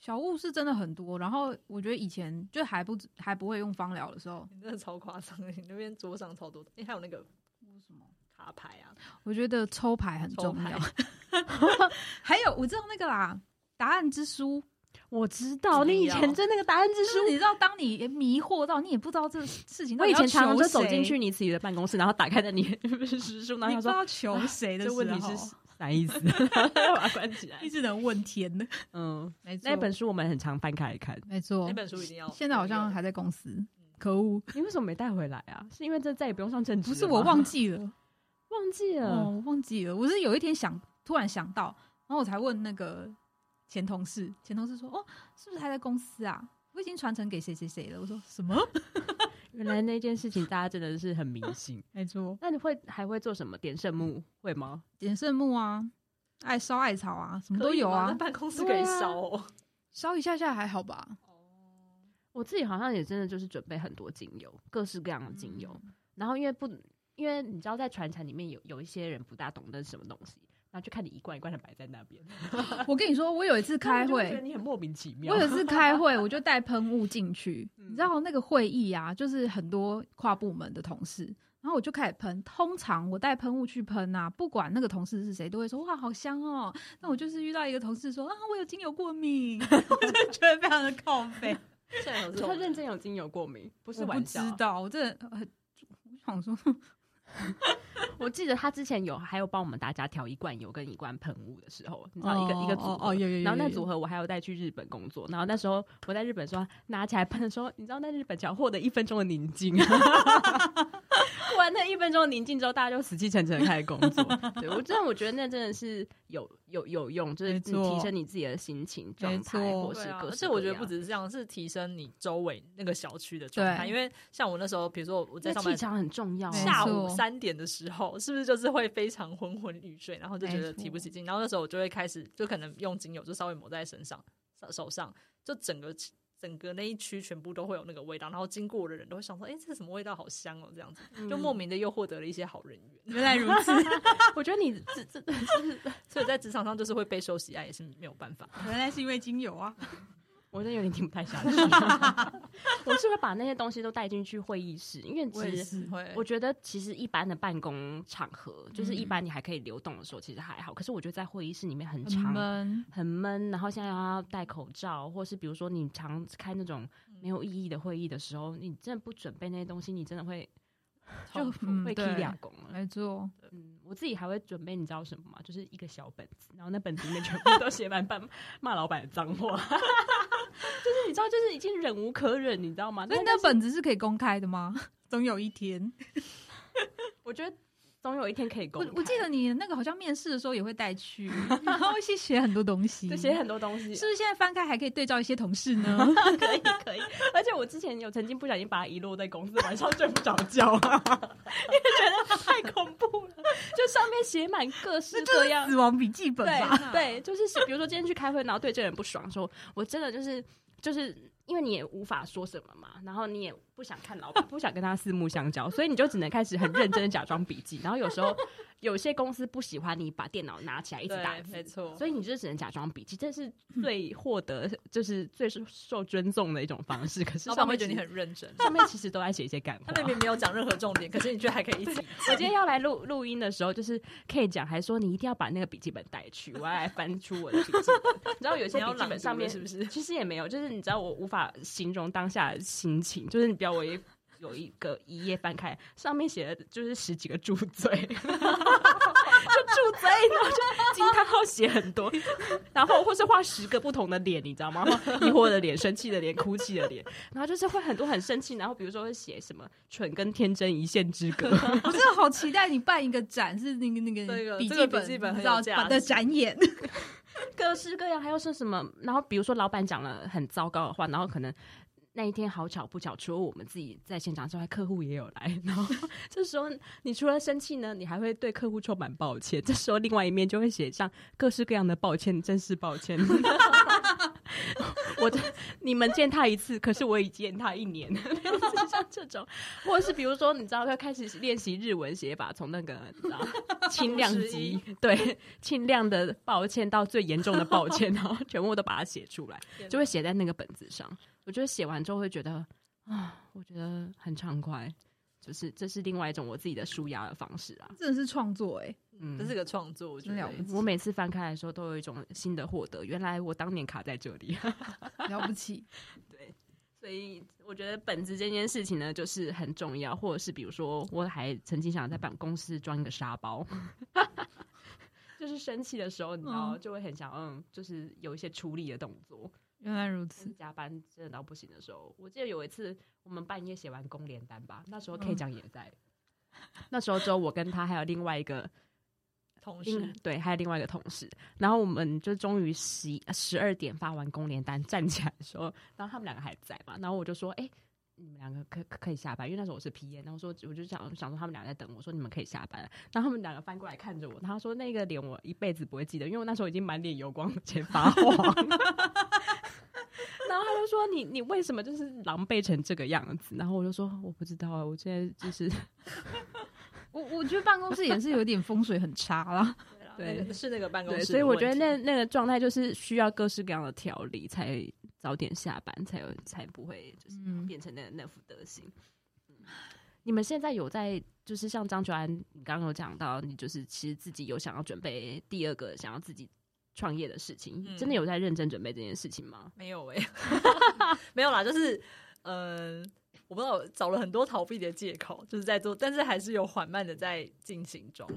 小物是真的很多，然后我觉得以前就还不还不会用芳疗的时候，你真的超夸张的，你那边桌上超多的，哎，还有那个什么卡牌啊？我觉得抽牌很重要。还有我知道那个啦，答案之书，我知道你以前在那个答案之书，你知道当你迷惑到你也不知道这事情，我以前常常就走进去你自己的办公室，然后打开的 你书，然后你不知道求谁的时候。这问题是。啥意思？把它关起来，一直能问天呢。嗯，没错。那本书我们很常翻开来看，没错。那本书一定要。现在好像还在公司，可恶！你为什么没带回来啊？是因为这再也不用上正职？不是我忘记了，忘记了，哦，忘记了。我是有一天想，突然想到，然后我才问那个前同事，前同事说：“哦，是不是还在公司啊？我已经传承给谁谁谁了。”我说：“什么？” 原来那件事情大家真的是很迷信，没错。那你会还会做什么？点圣木会吗？点圣木啊，爱烧艾草啊，什么都有啊。办公室可以烧哦，烧一下下还好吧。我自己好像也真的就是准备很多精油，各式各样的精油。然后因为不因为你知道，在传承里面有有一些人不大懂得什么东西，然后就看你一罐一罐的摆在那边。我跟你说，我有一次 开会，觉得你很莫名其妙。我有一次开会，我就带喷雾进去，你知道那个会议啊，就是很多跨部门的同事，然后我就开始喷。通常我带喷雾去喷啊，不管那个同事是谁，都会说哇好香哦。那我就是遇到一个同事说啊，我有精油过敏，我就觉得非常的靠背。他认真有精油过敏，不是玩笑。我不知道，我真的很，我想说。我记得他之前有还有帮我们大家调一罐油跟一罐喷雾的时候，你知道一个、oh, 一个组合，哦，有有有。然后那组合我还有带去日本工作，然后那时候我在日本说拿起来喷的时候，你知道在日本只要获得一分钟的宁静。完那一分钟的宁静之后，大家就死气沉沉的开始工作。对我真的，我觉得那真的是有有有用，就是提升你自己的心情状态，或是各。而且我觉得不只是这样，是提升你周围那个小区的状态。因为像我那时候，比如说我在上班，气场很重要。下午三点的时候，是不是就是会非常昏昏欲睡，然后就觉得提不起劲。然后那时候我就会开始，就可能用精油，就稍微抹在身上、手上，就整个。整个那一区全部都会有那个味道，然后经过的人都会想说：“哎、欸，这是什么味道？好香哦！”这样子，就莫名的又获得了一些好人缘。原来如此，我觉得你这这是，所以在职场上就是会备受喜爱，也是没有办法。原来是因为精油啊。我真的有点听不太下去。我是会把那些东西都带进去会议室，因为其实我觉得，其实一般的办公场合，就是一般你还可以流动的时候，其实还好。可是我觉得在会议室里面很长，很闷，然后现在要戴口罩，或是比如说你常开那种没有意义的会议的时候，你真的不准备那些东西，你真的会就会踢两公了。没错，嗯，我自己还会准备，你知道什么吗？就是一个小本子，然后那本子里面全部都写满骂骂老板的脏话。就是你知道，就是已经忍无可忍，你知道吗？那那本子是可以公开的吗？总有一天，我觉得总有一天可以公开。我我记得你那个好像面试的时候也会带去，然后一起写很多东西，就写很多东西。是不是现在翻开还可以对照一些同事呢？可以可以。而且我之前有曾经不小心把它遗落在公司，晚上睡不着觉，因为觉得太恐怖了。就上面写满各式各样死亡笔记本吧，对，对，就是写，比如说今天去开会，然后对这个人不爽，说我真的就是就是。因为你也无法说什么嘛，然后你也不想看老板，不想跟他四目相交，所以你就只能开始很认真的假装笔记。然后有时候 有些公司不喜欢你把电脑拿起来一直打字，没错，所以你就只能假装笔记，这是最获得就是最受尊重的一种方式。可是老板会觉得你很认真，上面其实都在写一些干话，他明明没有讲任何重点，可是你却还可以一起。我今天要来录录音的时候，就是可以讲，还说你一定要把那个笔记本带去，我要来翻出我的笔记本。你知道有些笔记本上面是不是？其实也没有，就是你知道我无法形容。当下的心情，就是你不要我一有一个一页翻开，上面写的就是十几个住嘴，就住嘴，然后就惊叹号写很多，然后或是画十个不同的脸，你知道吗？疑惑的脸、生气的脸、哭泣的脸，然后就是会很多很生气，然后比如说会写什么蠢跟天真一线之隔。我真的好期待你办一个展，是那个那个笔记本，笔记本很有价的展演，各式各样，还有说什么？然后比如说老板讲了很糟糕的话，然后可能。那一天好巧不巧，除了我们自己在现场之外，客户也有来。然后 这时候，你除了生气呢，你还会对客户充满抱歉。这时候，另外一面就会写上各式各样的抱歉，真是抱歉。我你们见他一次，可是我已见他一年。像这种，或者是比如说，你知道，要开始练习日文写法，从那个你知道 轻量级对轻量的抱歉到最严重的抱歉，然后全部都把它写出来，就会写在那个本子上。我觉得写完之后会觉得啊，我觉得很畅快，就是这是另外一种我自己的舒压的方式啊，真的是创作哎、欸，嗯，这是个创作，我觉得我每次翻开的时候都有一种新的获得，原来我当年卡在这里，了不起，对，所以我觉得本子这件事情呢，就是很重要，或者是比如说，我还曾经想在办公室装一个沙包，就是生气的时候，你知道，就会很想嗯，就是有一些处理的动作。原来如此，加班真的到不行的时候，我记得有一次我们半夜写完工联单吧，那时候 K 奖也在，嗯、那时候只有我跟他还有另外一个 同事，对，还有另外一个同事，然后我们就终于十十二点发完工联单，站起来的时候，然后他们两个还在嘛，然后我就说，哎、欸，你们两个可可以下班，因为那时候我是 PM，然后说我就想想说他们俩在等我，说你们可以下班，然后他们两个翻过来看着我，他说那个脸我一辈子不会记得，因为我那时候已经满脸油光，且发黄。然后他就说：“你你为什么就是狼狈成这个样子？”然后我就说：“我不知道啊，我现在就是我我觉得办公室也是有点风水很差啦。对，是那个办公室。所以我觉得那那个状态就是需要各式各样的调理，才早点下班，才有才不会就是变成那那副德行。嗯、你们现在有在就是像张九安，你刚刚有讲到，你就是其实自己有想要准备第二个想要自己创业的事情，嗯、真的有在认真准备这件事情吗？没有哎、欸，没有啦，就是嗯、呃，我不知道找了很多逃避的借口，就是在做，但是还是有缓慢的在进行中。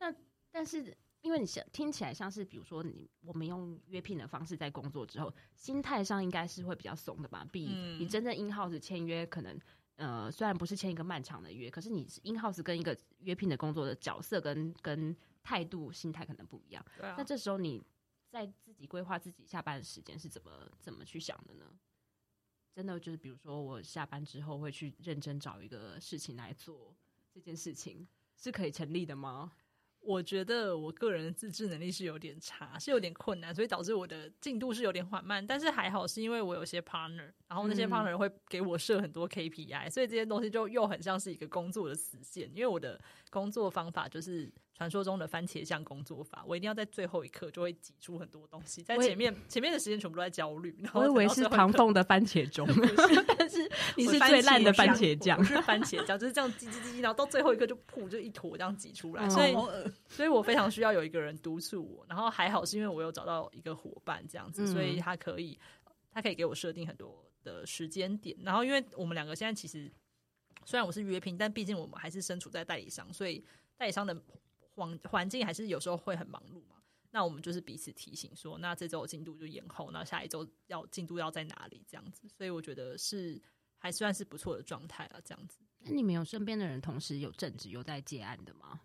那但是。因为你想听起来像是，比如说你我们用约聘的方式在工作之后，心态上应该是会比较松的吧？比你真正 in house 签约，可能呃虽然不是签一个漫长的约，可是你 in house 跟一个约聘的工作的角色跟跟态度、心态可能不一样。那这时候你在自己规划自己下班的时间是怎么怎么去想的呢？真的就是比如说我下班之后会去认真找一个事情来做，这件事情是可以成立的吗？我觉得我个人的自制能力是有点差，是有点困难，所以导致我的进度是有点缓慢。但是还好，是因为我有些 partner，然后那些 partner 会给我设很多 KPI，、嗯、所以这些东西就又很像是一个工作的死线。因为我的工作方法就是。传说中的番茄酱工作法，我一定要在最后一刻就会挤出很多东西，在前面前面的时间全部都在焦虑。我以为是唐凤的番茄钟，但是你是最烂的番茄酱，是番茄酱，就是这样挤挤挤挤，然后到最后一刻就噗，就一坨这样挤出来。所以，所以我非常需要有一个人督促我。然后还好是因为我有找到一个伙伴这样子，所以他可以他可以给我设定很多的时间点。然后因为我们两个现在其实虽然我是约聘，但毕竟我们还是身处在代理商，所以代理商的。环环境还是有时候会很忙碌嘛，那我们就是彼此提醒说，那这周进度就延后，那下一周要进度要在哪里这样子，所以我觉得是还算是不错的状态了，这样子。那你们有身边的人同时有正职有在接案的吗？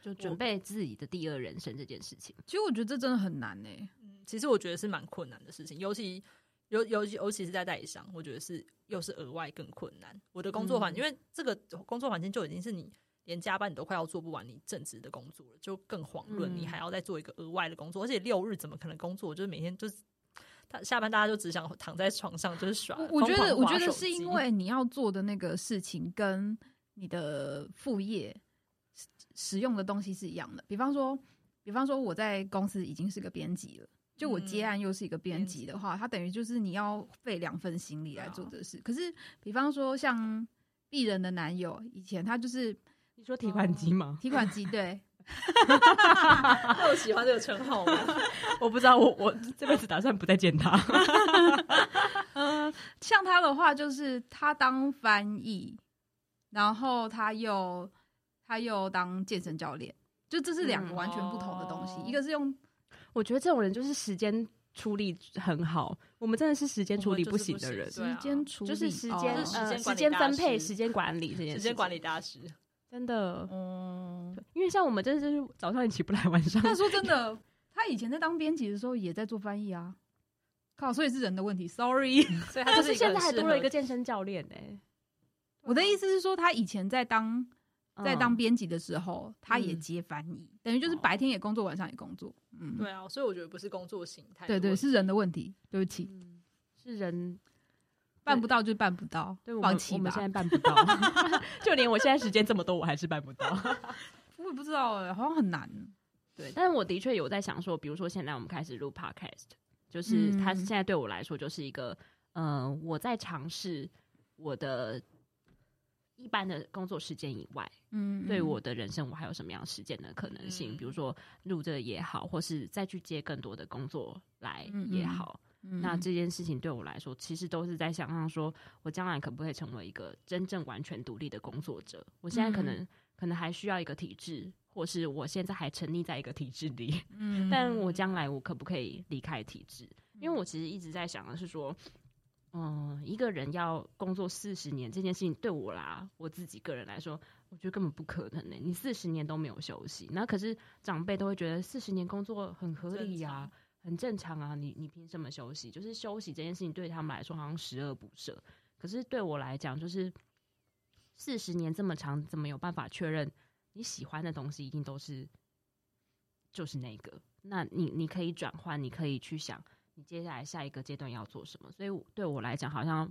就准备自己的第二人生这件事情，其实我觉得这真的很难呢、欸。嗯，其实我觉得是蛮困难的事情，尤其尤尤其尤其是在代理商，我觉得是又是额外更困难。我的工作环，嗯、因为这个工作环境就已经是你。连加班你都快要做不完，你正职的工作了，就更遑论你还要再做一个额外的工作，嗯、而且六日怎么可能工作？就是每天就是他下班，大家就只想躺在床上就是耍。我觉得，我觉得是因为你要做的那个事情跟你的副业使用的东西是一样的。比方说，比方说我在公司已经是个编辑了，就我接案又是一个编辑的话，它、嗯、等于就是你要费两份心力来做这事。啊、可是，比方说像艺人的男友，以前他就是。你说提款机吗？提款机对，那我喜欢这个称号吗？我不知道，我我这辈子打算不再见他。嗯，像他的话，就是他当翻译，然后他又他又当健身教练，就这是两个完全不同的东西。嗯哦、一个是用，我觉得这种人就是时间处理很好。我们真的是时间处理不行的人，时间处理就是时间、哦、呃时间分配、时间管理这件事，时间管理大师。真的，嗯，因为像我们真的是早上也起不来，晚上。但说真的，他以前在当编辑的时候也在做翻译啊。靠，所以是人的问题，sorry。所以他就是现在还多了一个健身教练呢、欸。我的意思是说，他以前在当在当编辑的时候，嗯、他也接翻译，等于就是白天也工作，晚上也工作。嗯，对啊，所以我觉得不是工作形态，对，对对，是人的问题。对不起，嗯、是人。办不到就办不到，对，放弃吧。我们现在办不到，就连我现在时间这么多，我还是办不到。我也不知道哎、欸，好像很难。对，但是我的确有在想说，比如说现在我们开始录 podcast，就是它现在对我来说就是一个，嗯、呃，我在尝试我的一般的工作时间以外，嗯，对我的人生我还有什么样实践的可能性？嗯、比如说录这个也好，或是再去接更多的工作来也好。嗯嗯、那这件事情对我来说，其实都是在想象说，我将来可不可以成为一个真正完全独立的工作者？我现在可能、嗯、可能还需要一个体制，或是我现在还沉溺在一个体制里。嗯，但我将来我可不可以离开体制？因为我其实一直在想的是说，嗯，一个人要工作四十年这件事情，对我啦，我自己个人来说，我觉得根本不可能呢、欸。你四十年都没有休息，那可是长辈都会觉得四十年工作很合理呀、啊。很正常啊，你你凭什么休息？就是休息这件事情对他们来说好像十恶不赦，可是对我来讲，就是四十年这么长，怎么有办法确认你喜欢的东西一定都是就是那个？那你你可以转换，你可以去想你接下来下一个阶段要做什么。所以对我来讲，好像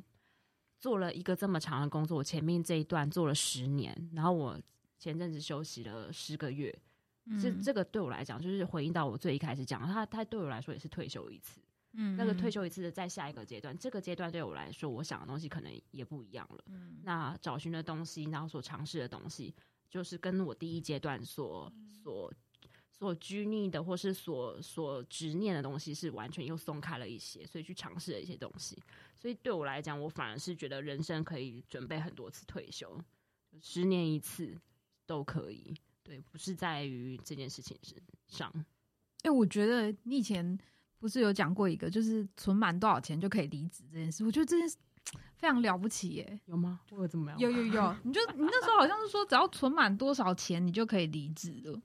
做了一个这么长的工作，我前面这一段做了十年，然后我前阵子休息了十个月，这、嗯、这个对我来讲，就是回应到我最一开始讲，他他对我来说也是退休一次，嗯，那个退休一次的在下一个阶段，这个阶段对我来说，我想的东西可能也不一样了，嗯，那找寻的东西，然后所尝试的东西，就是跟我第一阶段所所。所拘泥的，或是所所执念的东西，是完全又松开了一些，所以去尝试了一些东西。所以对我来讲，我反而是觉得人生可以准备很多次退休，十年一次都可以。对，不是在于这件事情上。哎、欸，我觉得你以前不是有讲过一个，就是存满多少钱就可以离职这件事？我觉得这件事非常了不起耶。有吗？我有怎么样？有有 有，你就你那时候好像是说，只要存满多少钱，你就可以离职了。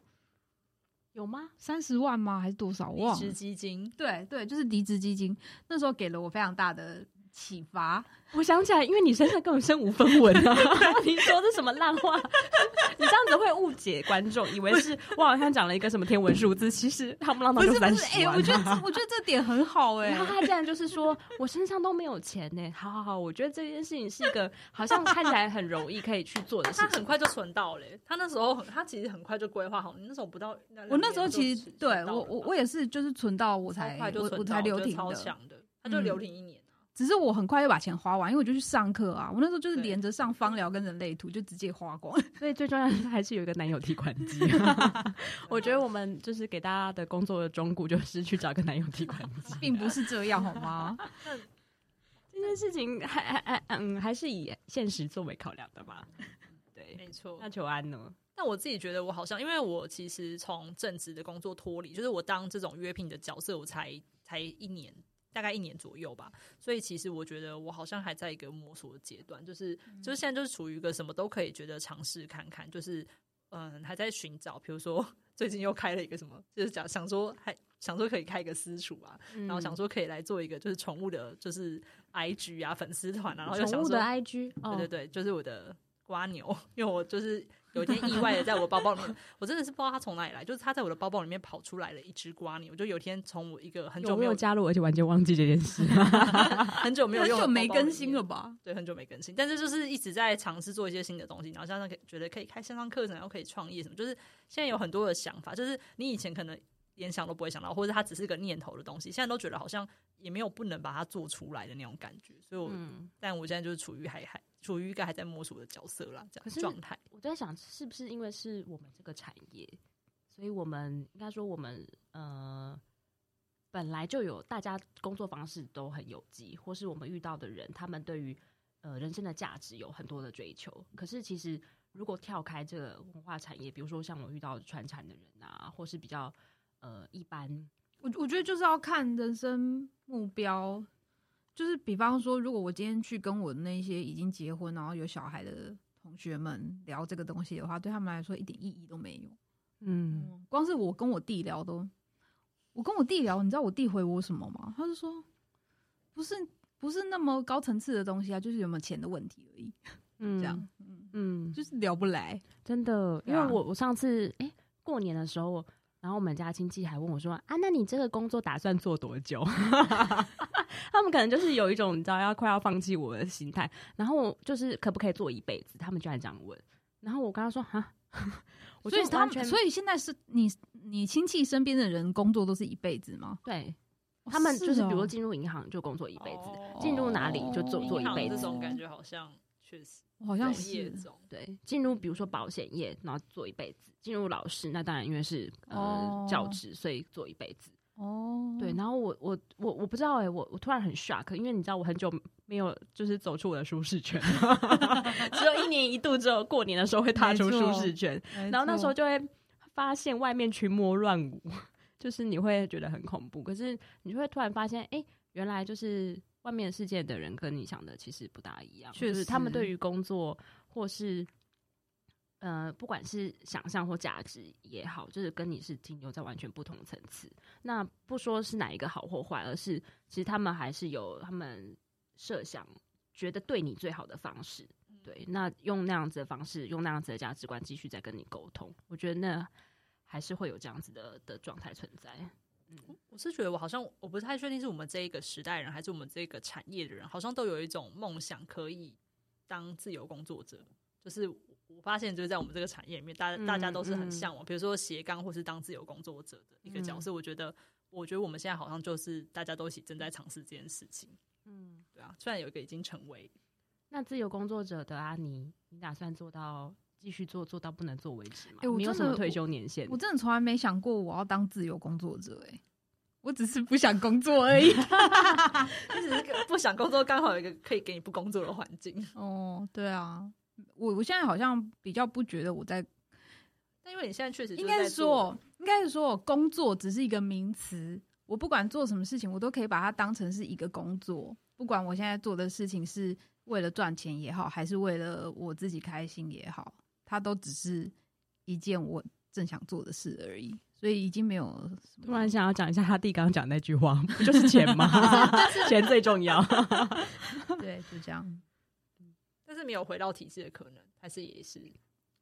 有吗？三十万吗？还是多少？忘了。离职基金，对对，就是离职基金。那时候给了我非常大的启发。我想起来，因为你身上根本身无分文啊！你说这什么烂话？你这样子会误解观众，以为是我好像讲了一个什么天文数字，其实他们让他就三十万。哎、欸，我觉得 我觉得这点很好哎、欸。然后他竟然就是说我身上都没有钱呢、欸。好好好，我觉得这件事情是一个好像看起来很容易可以去做的事情。他很快就存到了、欸。他那时候他其实很快就规划好。你那时候不到，我那时候其实对我我我也是就是存到我才快就存到我我才留停超强的，他就留停一年。嗯只是我很快就把钱花完，因为我就去上课啊。我那时候就是连着上芳疗跟人类图，就直接花光。所以最重要的是还是有一个男友提款机。我觉得我们就是给大家的工作的忠告，就是去找个男友提款机，并不是这样，好吗？这件事情还还还嗯，还是以现实作为考量的吧。对，没错。那求安呢？但我自己觉得，我好像因为我其实从正职的工作脱离，就是我当这种约聘的角色，我才才一年。大概一年左右吧，所以其实我觉得我好像还在一个摸索的阶段，就是就是现在就是处于一个什么都可以觉得尝试看看，就是嗯还在寻找，比如说 最近又开了一个什么，就是讲想说还想说可以开一个私厨啊，然后想说可以来做一个就是宠物的，就是 IG 啊粉丝团啊，然后又想说宠物的 IG，对对对，就是我的蜗牛，因为我就是。有一天意外的在我包包里面，我真的是不知道它从哪里来，就是它在我的包包里面跑出来了一只瓜牛。我就有一天从我一个很久没有，有，没有加入，而且完全忘记这件事，很久没有用，很久没更新了吧？对，很久没更新，但是就是一直在尝试做一些新的东西，然后加上可觉得可以开线上课程，然后可以创业什么，就是现在有很多的想法，就是你以前可能连想都不会想到，或者它只是个念头的东西，现在都觉得好像也没有不能把它做出来的那种感觉。所以我，我、嗯、但我现在就是处于还还。处于一个还在摸索的角色啦，这样状态。我在想，是不是因为是我们这个产业，所以我们应该说我们呃本来就有大家工作方式都很有机，或是我们遇到的人，他们对于呃人生的价值有很多的追求。可是其实如果跳开这个文化产业，比如说像我遇到传产的人啊，或是比较呃一般，我我觉得就是要看人生目标。就是比方说，如果我今天去跟我那些已经结婚然后有小孩的同学们聊这个东西的话，对他们来说一点意义都没有。嗯，嗯，光是我跟我弟聊都，我跟我弟聊，你知道我弟回我什么吗？他就说，不是不是那么高层次的东西啊，就是有没有钱的问题而已。嗯，这样，嗯嗯，就是聊不来，真的。因为我我上次哎、欸、过年的时候，然后我们家亲戚还问我说啊，那你这个工作打算做多久？他们可能就是有一种你知道要快要放弃我的心态，然后就是可不可以做一辈子？他们就来这样问，然后我跟他说哈，所以他们所以现在是你你亲戚身边的人工作都是一辈子吗？对，他们就是比如进入银行就工作一辈子，进、哦、入哪里就做做一辈子，这种感觉好像确实好像是对，进入比如说保险业，然后做一辈子，进入老师那当然因为是呃、哦、教职，所以做一辈子。哦、oh.，对，然后我我我我不知道哎、欸，我我突然很 shock，因为你知道我很久没有就是走出我的舒适圈，只有一年一度，只有过年的时候会踏出舒适圈，然后那时候就会发现外面群魔乱舞，就是你会觉得很恐怖，可是你就会突然发现，哎、欸，原来就是外面世界的人跟你想的其实不大一样，确实他们对于工作或是。呃，不管是想象或价值也好，就是跟你是停留在完全不同层次。那不说是哪一个好或坏，而是其实他们还是有他们设想，觉得对你最好的方式。对，那用那样子的方式，用那样子的价值观继续在跟你沟通。我觉得那还是会有这样子的的状态存在。我是觉得我好像我不太确定是我们这一个时代人，还是我们这个产业的人，好像都有一种梦想可以当自由工作者。就是我发现，就是在我们这个产业里面，大家大家都是很向往，比如说斜杠或是当自由工作者的一个角色。我觉得，我觉得我们现在好像就是大家都一起正在尝试这件事情。嗯，对啊，虽然有一个已经成为那自由工作者的阿尼，你打算做到？继续做做到不能做为止嘛？哎、欸，我没有什么退休年限。我真的从来没想过我要当自由工作者。哎，我只是不想工作而已。你只是不想工作，刚好有一个可以给你不工作的环境。哦，对啊，我我现在好像比较不觉得我在，但因为你现在确实应该是说，应该是说工作只是一个名词。我不管做什么事情，我都可以把它当成是一个工作。不管我现在做的事情是为了赚钱也好，还是为了我自己开心也好。它都只是一件我正想做的事而已，所以已经没有。突然想要讲一下他弟刚刚讲那句话，不就是钱吗？钱最重要。对，就这样。但是没有回到体制的可能，还是也是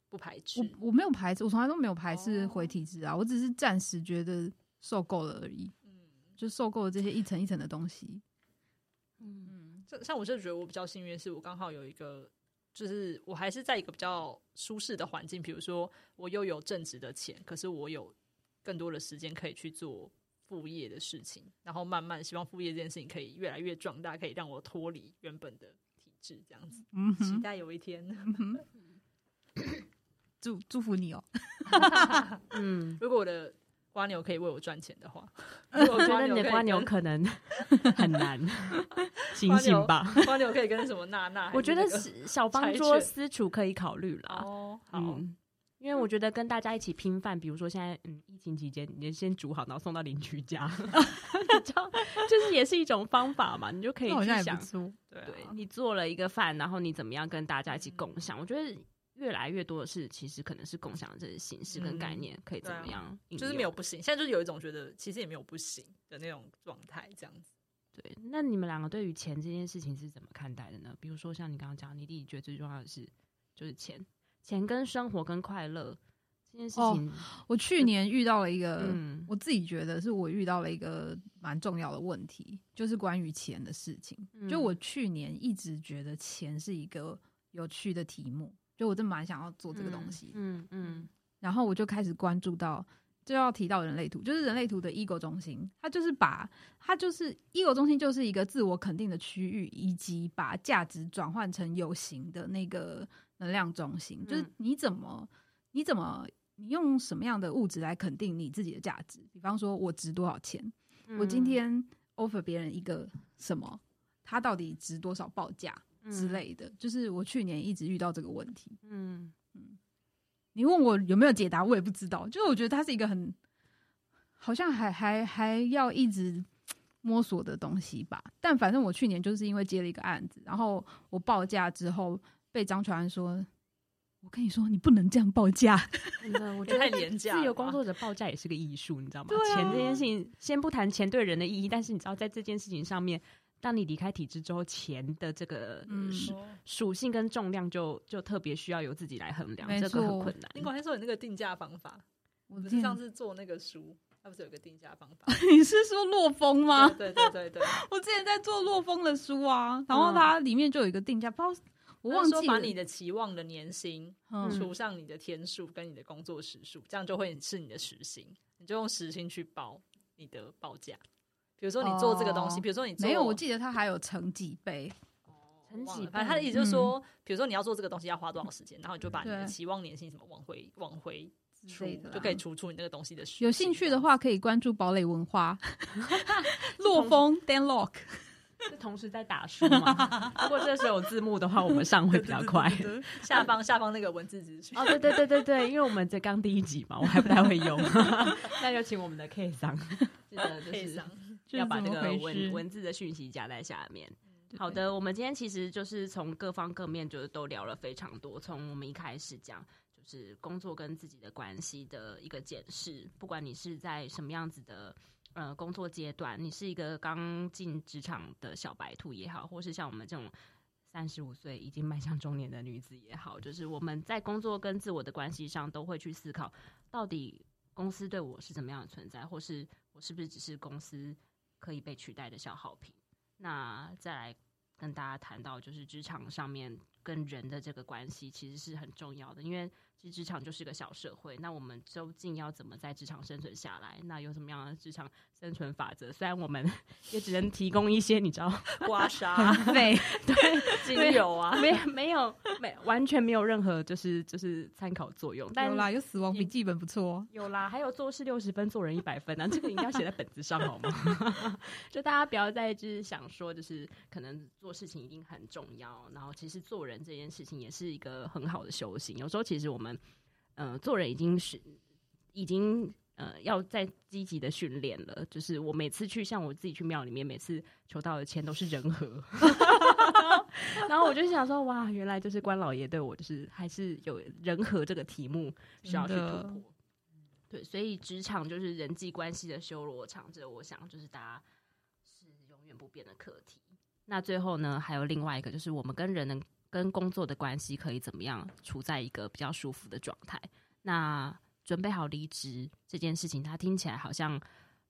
不排斥。我我没有排斥，我从来都没有排斥回体制啊。我只是暂时觉得受够了而已。嗯，就受够了这些一层一层的东西。嗯，这像我就觉得我比较幸运，是我刚好有一个。就是我还是在一个比较舒适的环境，比如说我又有正职的钱，可是我有更多的时间可以去做副业的事情，然后慢慢希望副业这件事情可以越来越壮大，可以让我脱离原本的体制，这样子。嗯，期待有一天。祝祝福你哦。嗯，如果我的。蜗牛可以为我赚钱的话，我觉得你的瓜牛可能 很难，醒醒吧。瓜牛可以跟什么娜娜？我觉得小方桌私厨可以考虑了。哦，好，因为我觉得跟大家一起拼饭，比如说现在嗯疫情期间，你先煮好，然后送到邻居家，就是也是一种方法嘛。你就可以去想，对，你做了一个饭，然后你怎么样跟大家一起共享？我觉得。越来越多的是，其实可能是共享的这些形式跟概念，可以怎么样、嗯？就是没有不行，现在就是有一种觉得其实也没有不行的那种状态，这样子。对，那你们两个对于钱这件事情是怎么看待的呢？比如说像你刚刚讲，你弟弟觉得最重要的是就是钱，钱跟生活跟快乐这件事情、哦。我去年遇到了一个，嗯，我自己觉得是我遇到了一个蛮重要的问题，就是关于钱的事情。嗯、就我去年一直觉得钱是一个有趣的题目。就我真蛮想要做这个东西，嗯嗯，嗯，然后我就开始关注到，就要提到人类图，就是人类图的 ego 中心，它就是把它就是 ego 中心就是一个自我肯定的区域，以及把价值转换成有形的那个能量中心，嗯、就是你怎么你怎么你用什么样的物质来肯定你自己的价值？比方说我值多少钱，嗯、我今天 offer 别人一个什么，他到底值多少报价？之类的，就是我去年一直遇到这个问题。嗯嗯，你问我有没有解答，我也不知道。就是我觉得它是一个很，好像还还还要一直摸索的东西吧。但反正我去年就是因为接了一个案子，然后我报价之后被张传说：“我跟你说，你不能这样报价。”真的，我觉得太廉价。自由工作者报价也是个艺术，你知道吗？啊、钱这件事情，先不谈钱对人的意义，但是你知道，在这件事情上面。当你离开体制之后，钱的这个属属性跟重量就就特别需要由自己来衡量，这个很困难。你刚才说你那个定价方法，我不是上次做那个书，它不是有个定价方法？你是说洛风吗？对对对对，我之前在做洛风的书啊，然后它里面就有一个定价，不知道我忘记了。把你的期望的年薪除上你的天数跟你的工作时数，这样就会是你的时薪，你就用时薪去报你的报价。比如说你做这个东西，比如说你做没有，我记得他还有乘几倍，乘几倍。反正他的意思就是说，比如说你要做这个东西要花多少时间，然后你就把你的期望年薪什么往回往回除，就可以除出你那个东西的。有兴趣的话，可以关注堡垒文化，洛风 Dan Lock，是同时在打书吗？如果这时候有字幕的话，我们上会比较快。下方下方那个文字资讯。哦，对对对对对，因为我们这刚第一集嘛，我还不太会用，那就请我们的 K 桑，记得就是。要把那个文文字的讯息加在下面。好的，我们今天其实就是从各方各面，就是都聊了非常多。从我们一开始讲，就是工作跟自己的关系的一个检视。不管你是在什么样子的呃工作阶段，你是一个刚进职场的小白兔也好，或是像我们这种三十五岁已经迈向中年的女子也好，就是我们在工作跟自我的关系上，都会去思考，到底公司对我是怎么样的存在，或是。我是不是只是公司可以被取代的消耗品？那再来跟大家谈到，就是职场上面跟人的这个关系，其实是很重要的，因为。其实职场就是个小社会，那我们究竟要怎么在职场生存下来？那有什么样的职场生存法则？虽然我们 也只能提供一些，你知道，刮痧、对对，精油啊，没没有没完全没有任何就是就是参考作用。但有啦，有死亡笔记本不错，有啦，还有做事六十分，做人一百分啊，这个一定要写在本子上好吗？就大家不要再就是想说，就是可能做事情一定很重要，然后其实做人这件事情也是一个很好的修行。有时候其实我们。呃，做人已经是已经呃，要再积极的训练了。就是我每次去，像我自己去庙里面，每次求到的钱都是人和。然后我就想说，哇，原来就是关老爷对我就是还是有人和这个题目需要去突破。对，所以职场就是人际关系的修罗场，这我想就是大家是永远不变的课题。那最后呢，还有另外一个，就是我们跟人的。跟工作的关系可以怎么样处在一个比较舒服的状态？那准备好离职这件事情，它听起来好像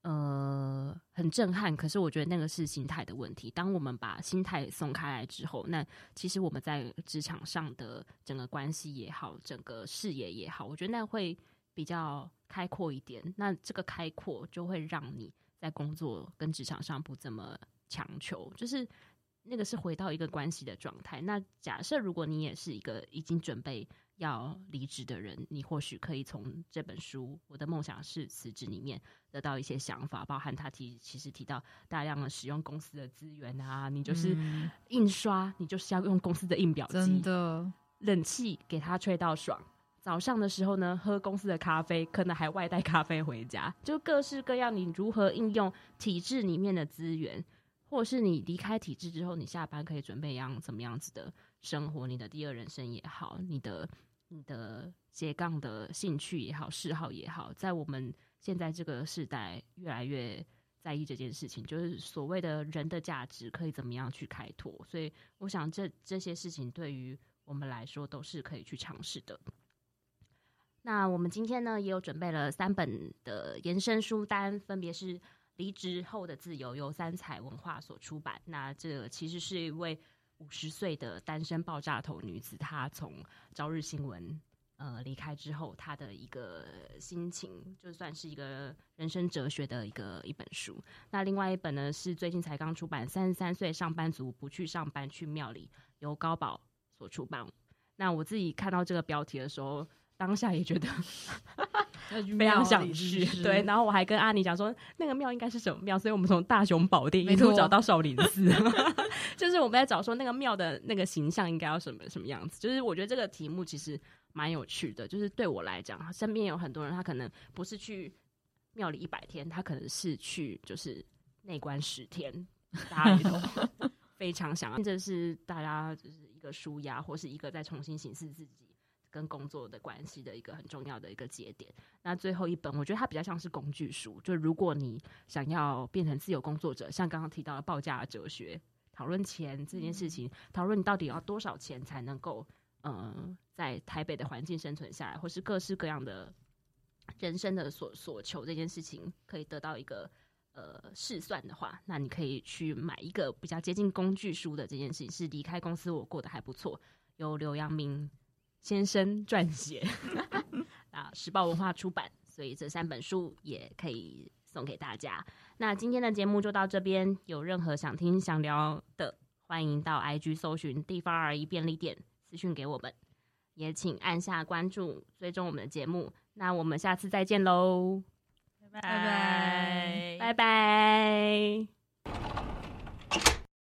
呃很震撼，可是我觉得那个是心态的问题。当我们把心态松开来之后，那其实我们在职场上的整个关系也好，整个视野也好，我觉得那会比较开阔一点。那这个开阔就会让你在工作跟职场上不这么强求，就是。那个是回到一个关系的状态。那假设如果你也是一个已经准备要离职的人，你或许可以从这本书《我的梦想是辞职》里面得到一些想法，包含他提其实提到大量的使用公司的资源啊，你就是印刷，嗯、你就是要用公司的印表机，真的冷气给他吹到爽。早上的时候呢，喝公司的咖啡，可能还外带咖啡回家，就各式各样。你如何应用体制里面的资源？或者是你离开体制之后，你下班可以准备一样怎么样子的生活？你的第二人生也好，你的你的斜杠的兴趣也好，嗜好也好，在我们现在这个时代，越来越在意这件事情，就是所谓的人的价值可以怎么样去开拓。所以，我想这这些事情对于我们来说都是可以去尝试的。那我们今天呢，也有准备了三本的延伸书单，分别是。离职后的自由由三彩文化所出版。那这其实是一位五十岁的单身爆炸头女子，她从朝日新闻呃离开之后，她的一个心情，就算是一个人生哲学的一个一本书。那另外一本呢，是最近才刚出版，《三十三岁上班族不去上班去庙里》，由高宝所出版。那我自己看到这个标题的时候，当下也觉得。非常想去，对，然后我还跟阿尼讲说，那个庙应该是什么庙，所以我们从大雄宝殿一路找到少林寺，错 就是我们在找说那个庙的那个形象应该要什么什么样子。就是我觉得这个题目其实蛮有趣的，就是对我来讲，身边有很多人，他可能不是去庙里一百天，他可能是去就是内观十天，大家都 非常想要，这是大家就是一个舒压，或是一个再重新审视自己。跟工作的关系的一个很重要的一个节点。那最后一本，我觉得它比较像是工具书。就如果你想要变成自由工作者，像刚刚提到的报价哲学，讨论钱这件事情，讨论你到底要多少钱才能够，嗯、呃，在台北的环境生存下来，或是各式各样的人生的所所求这件事情，可以得到一个呃试算的话，那你可以去买一个比较接近工具书的这件事情。是离开公司我过得还不错，由刘阳明先生撰写，啊，时报文化出版，所以这三本书也可以送给大家。那今天的节目就到这边，有任何想听想聊的，欢迎到 IG 搜寻地方而已便利店私讯给我们，也请按下关注追踪我们的节目。那我们下次再见喽，拜拜拜拜。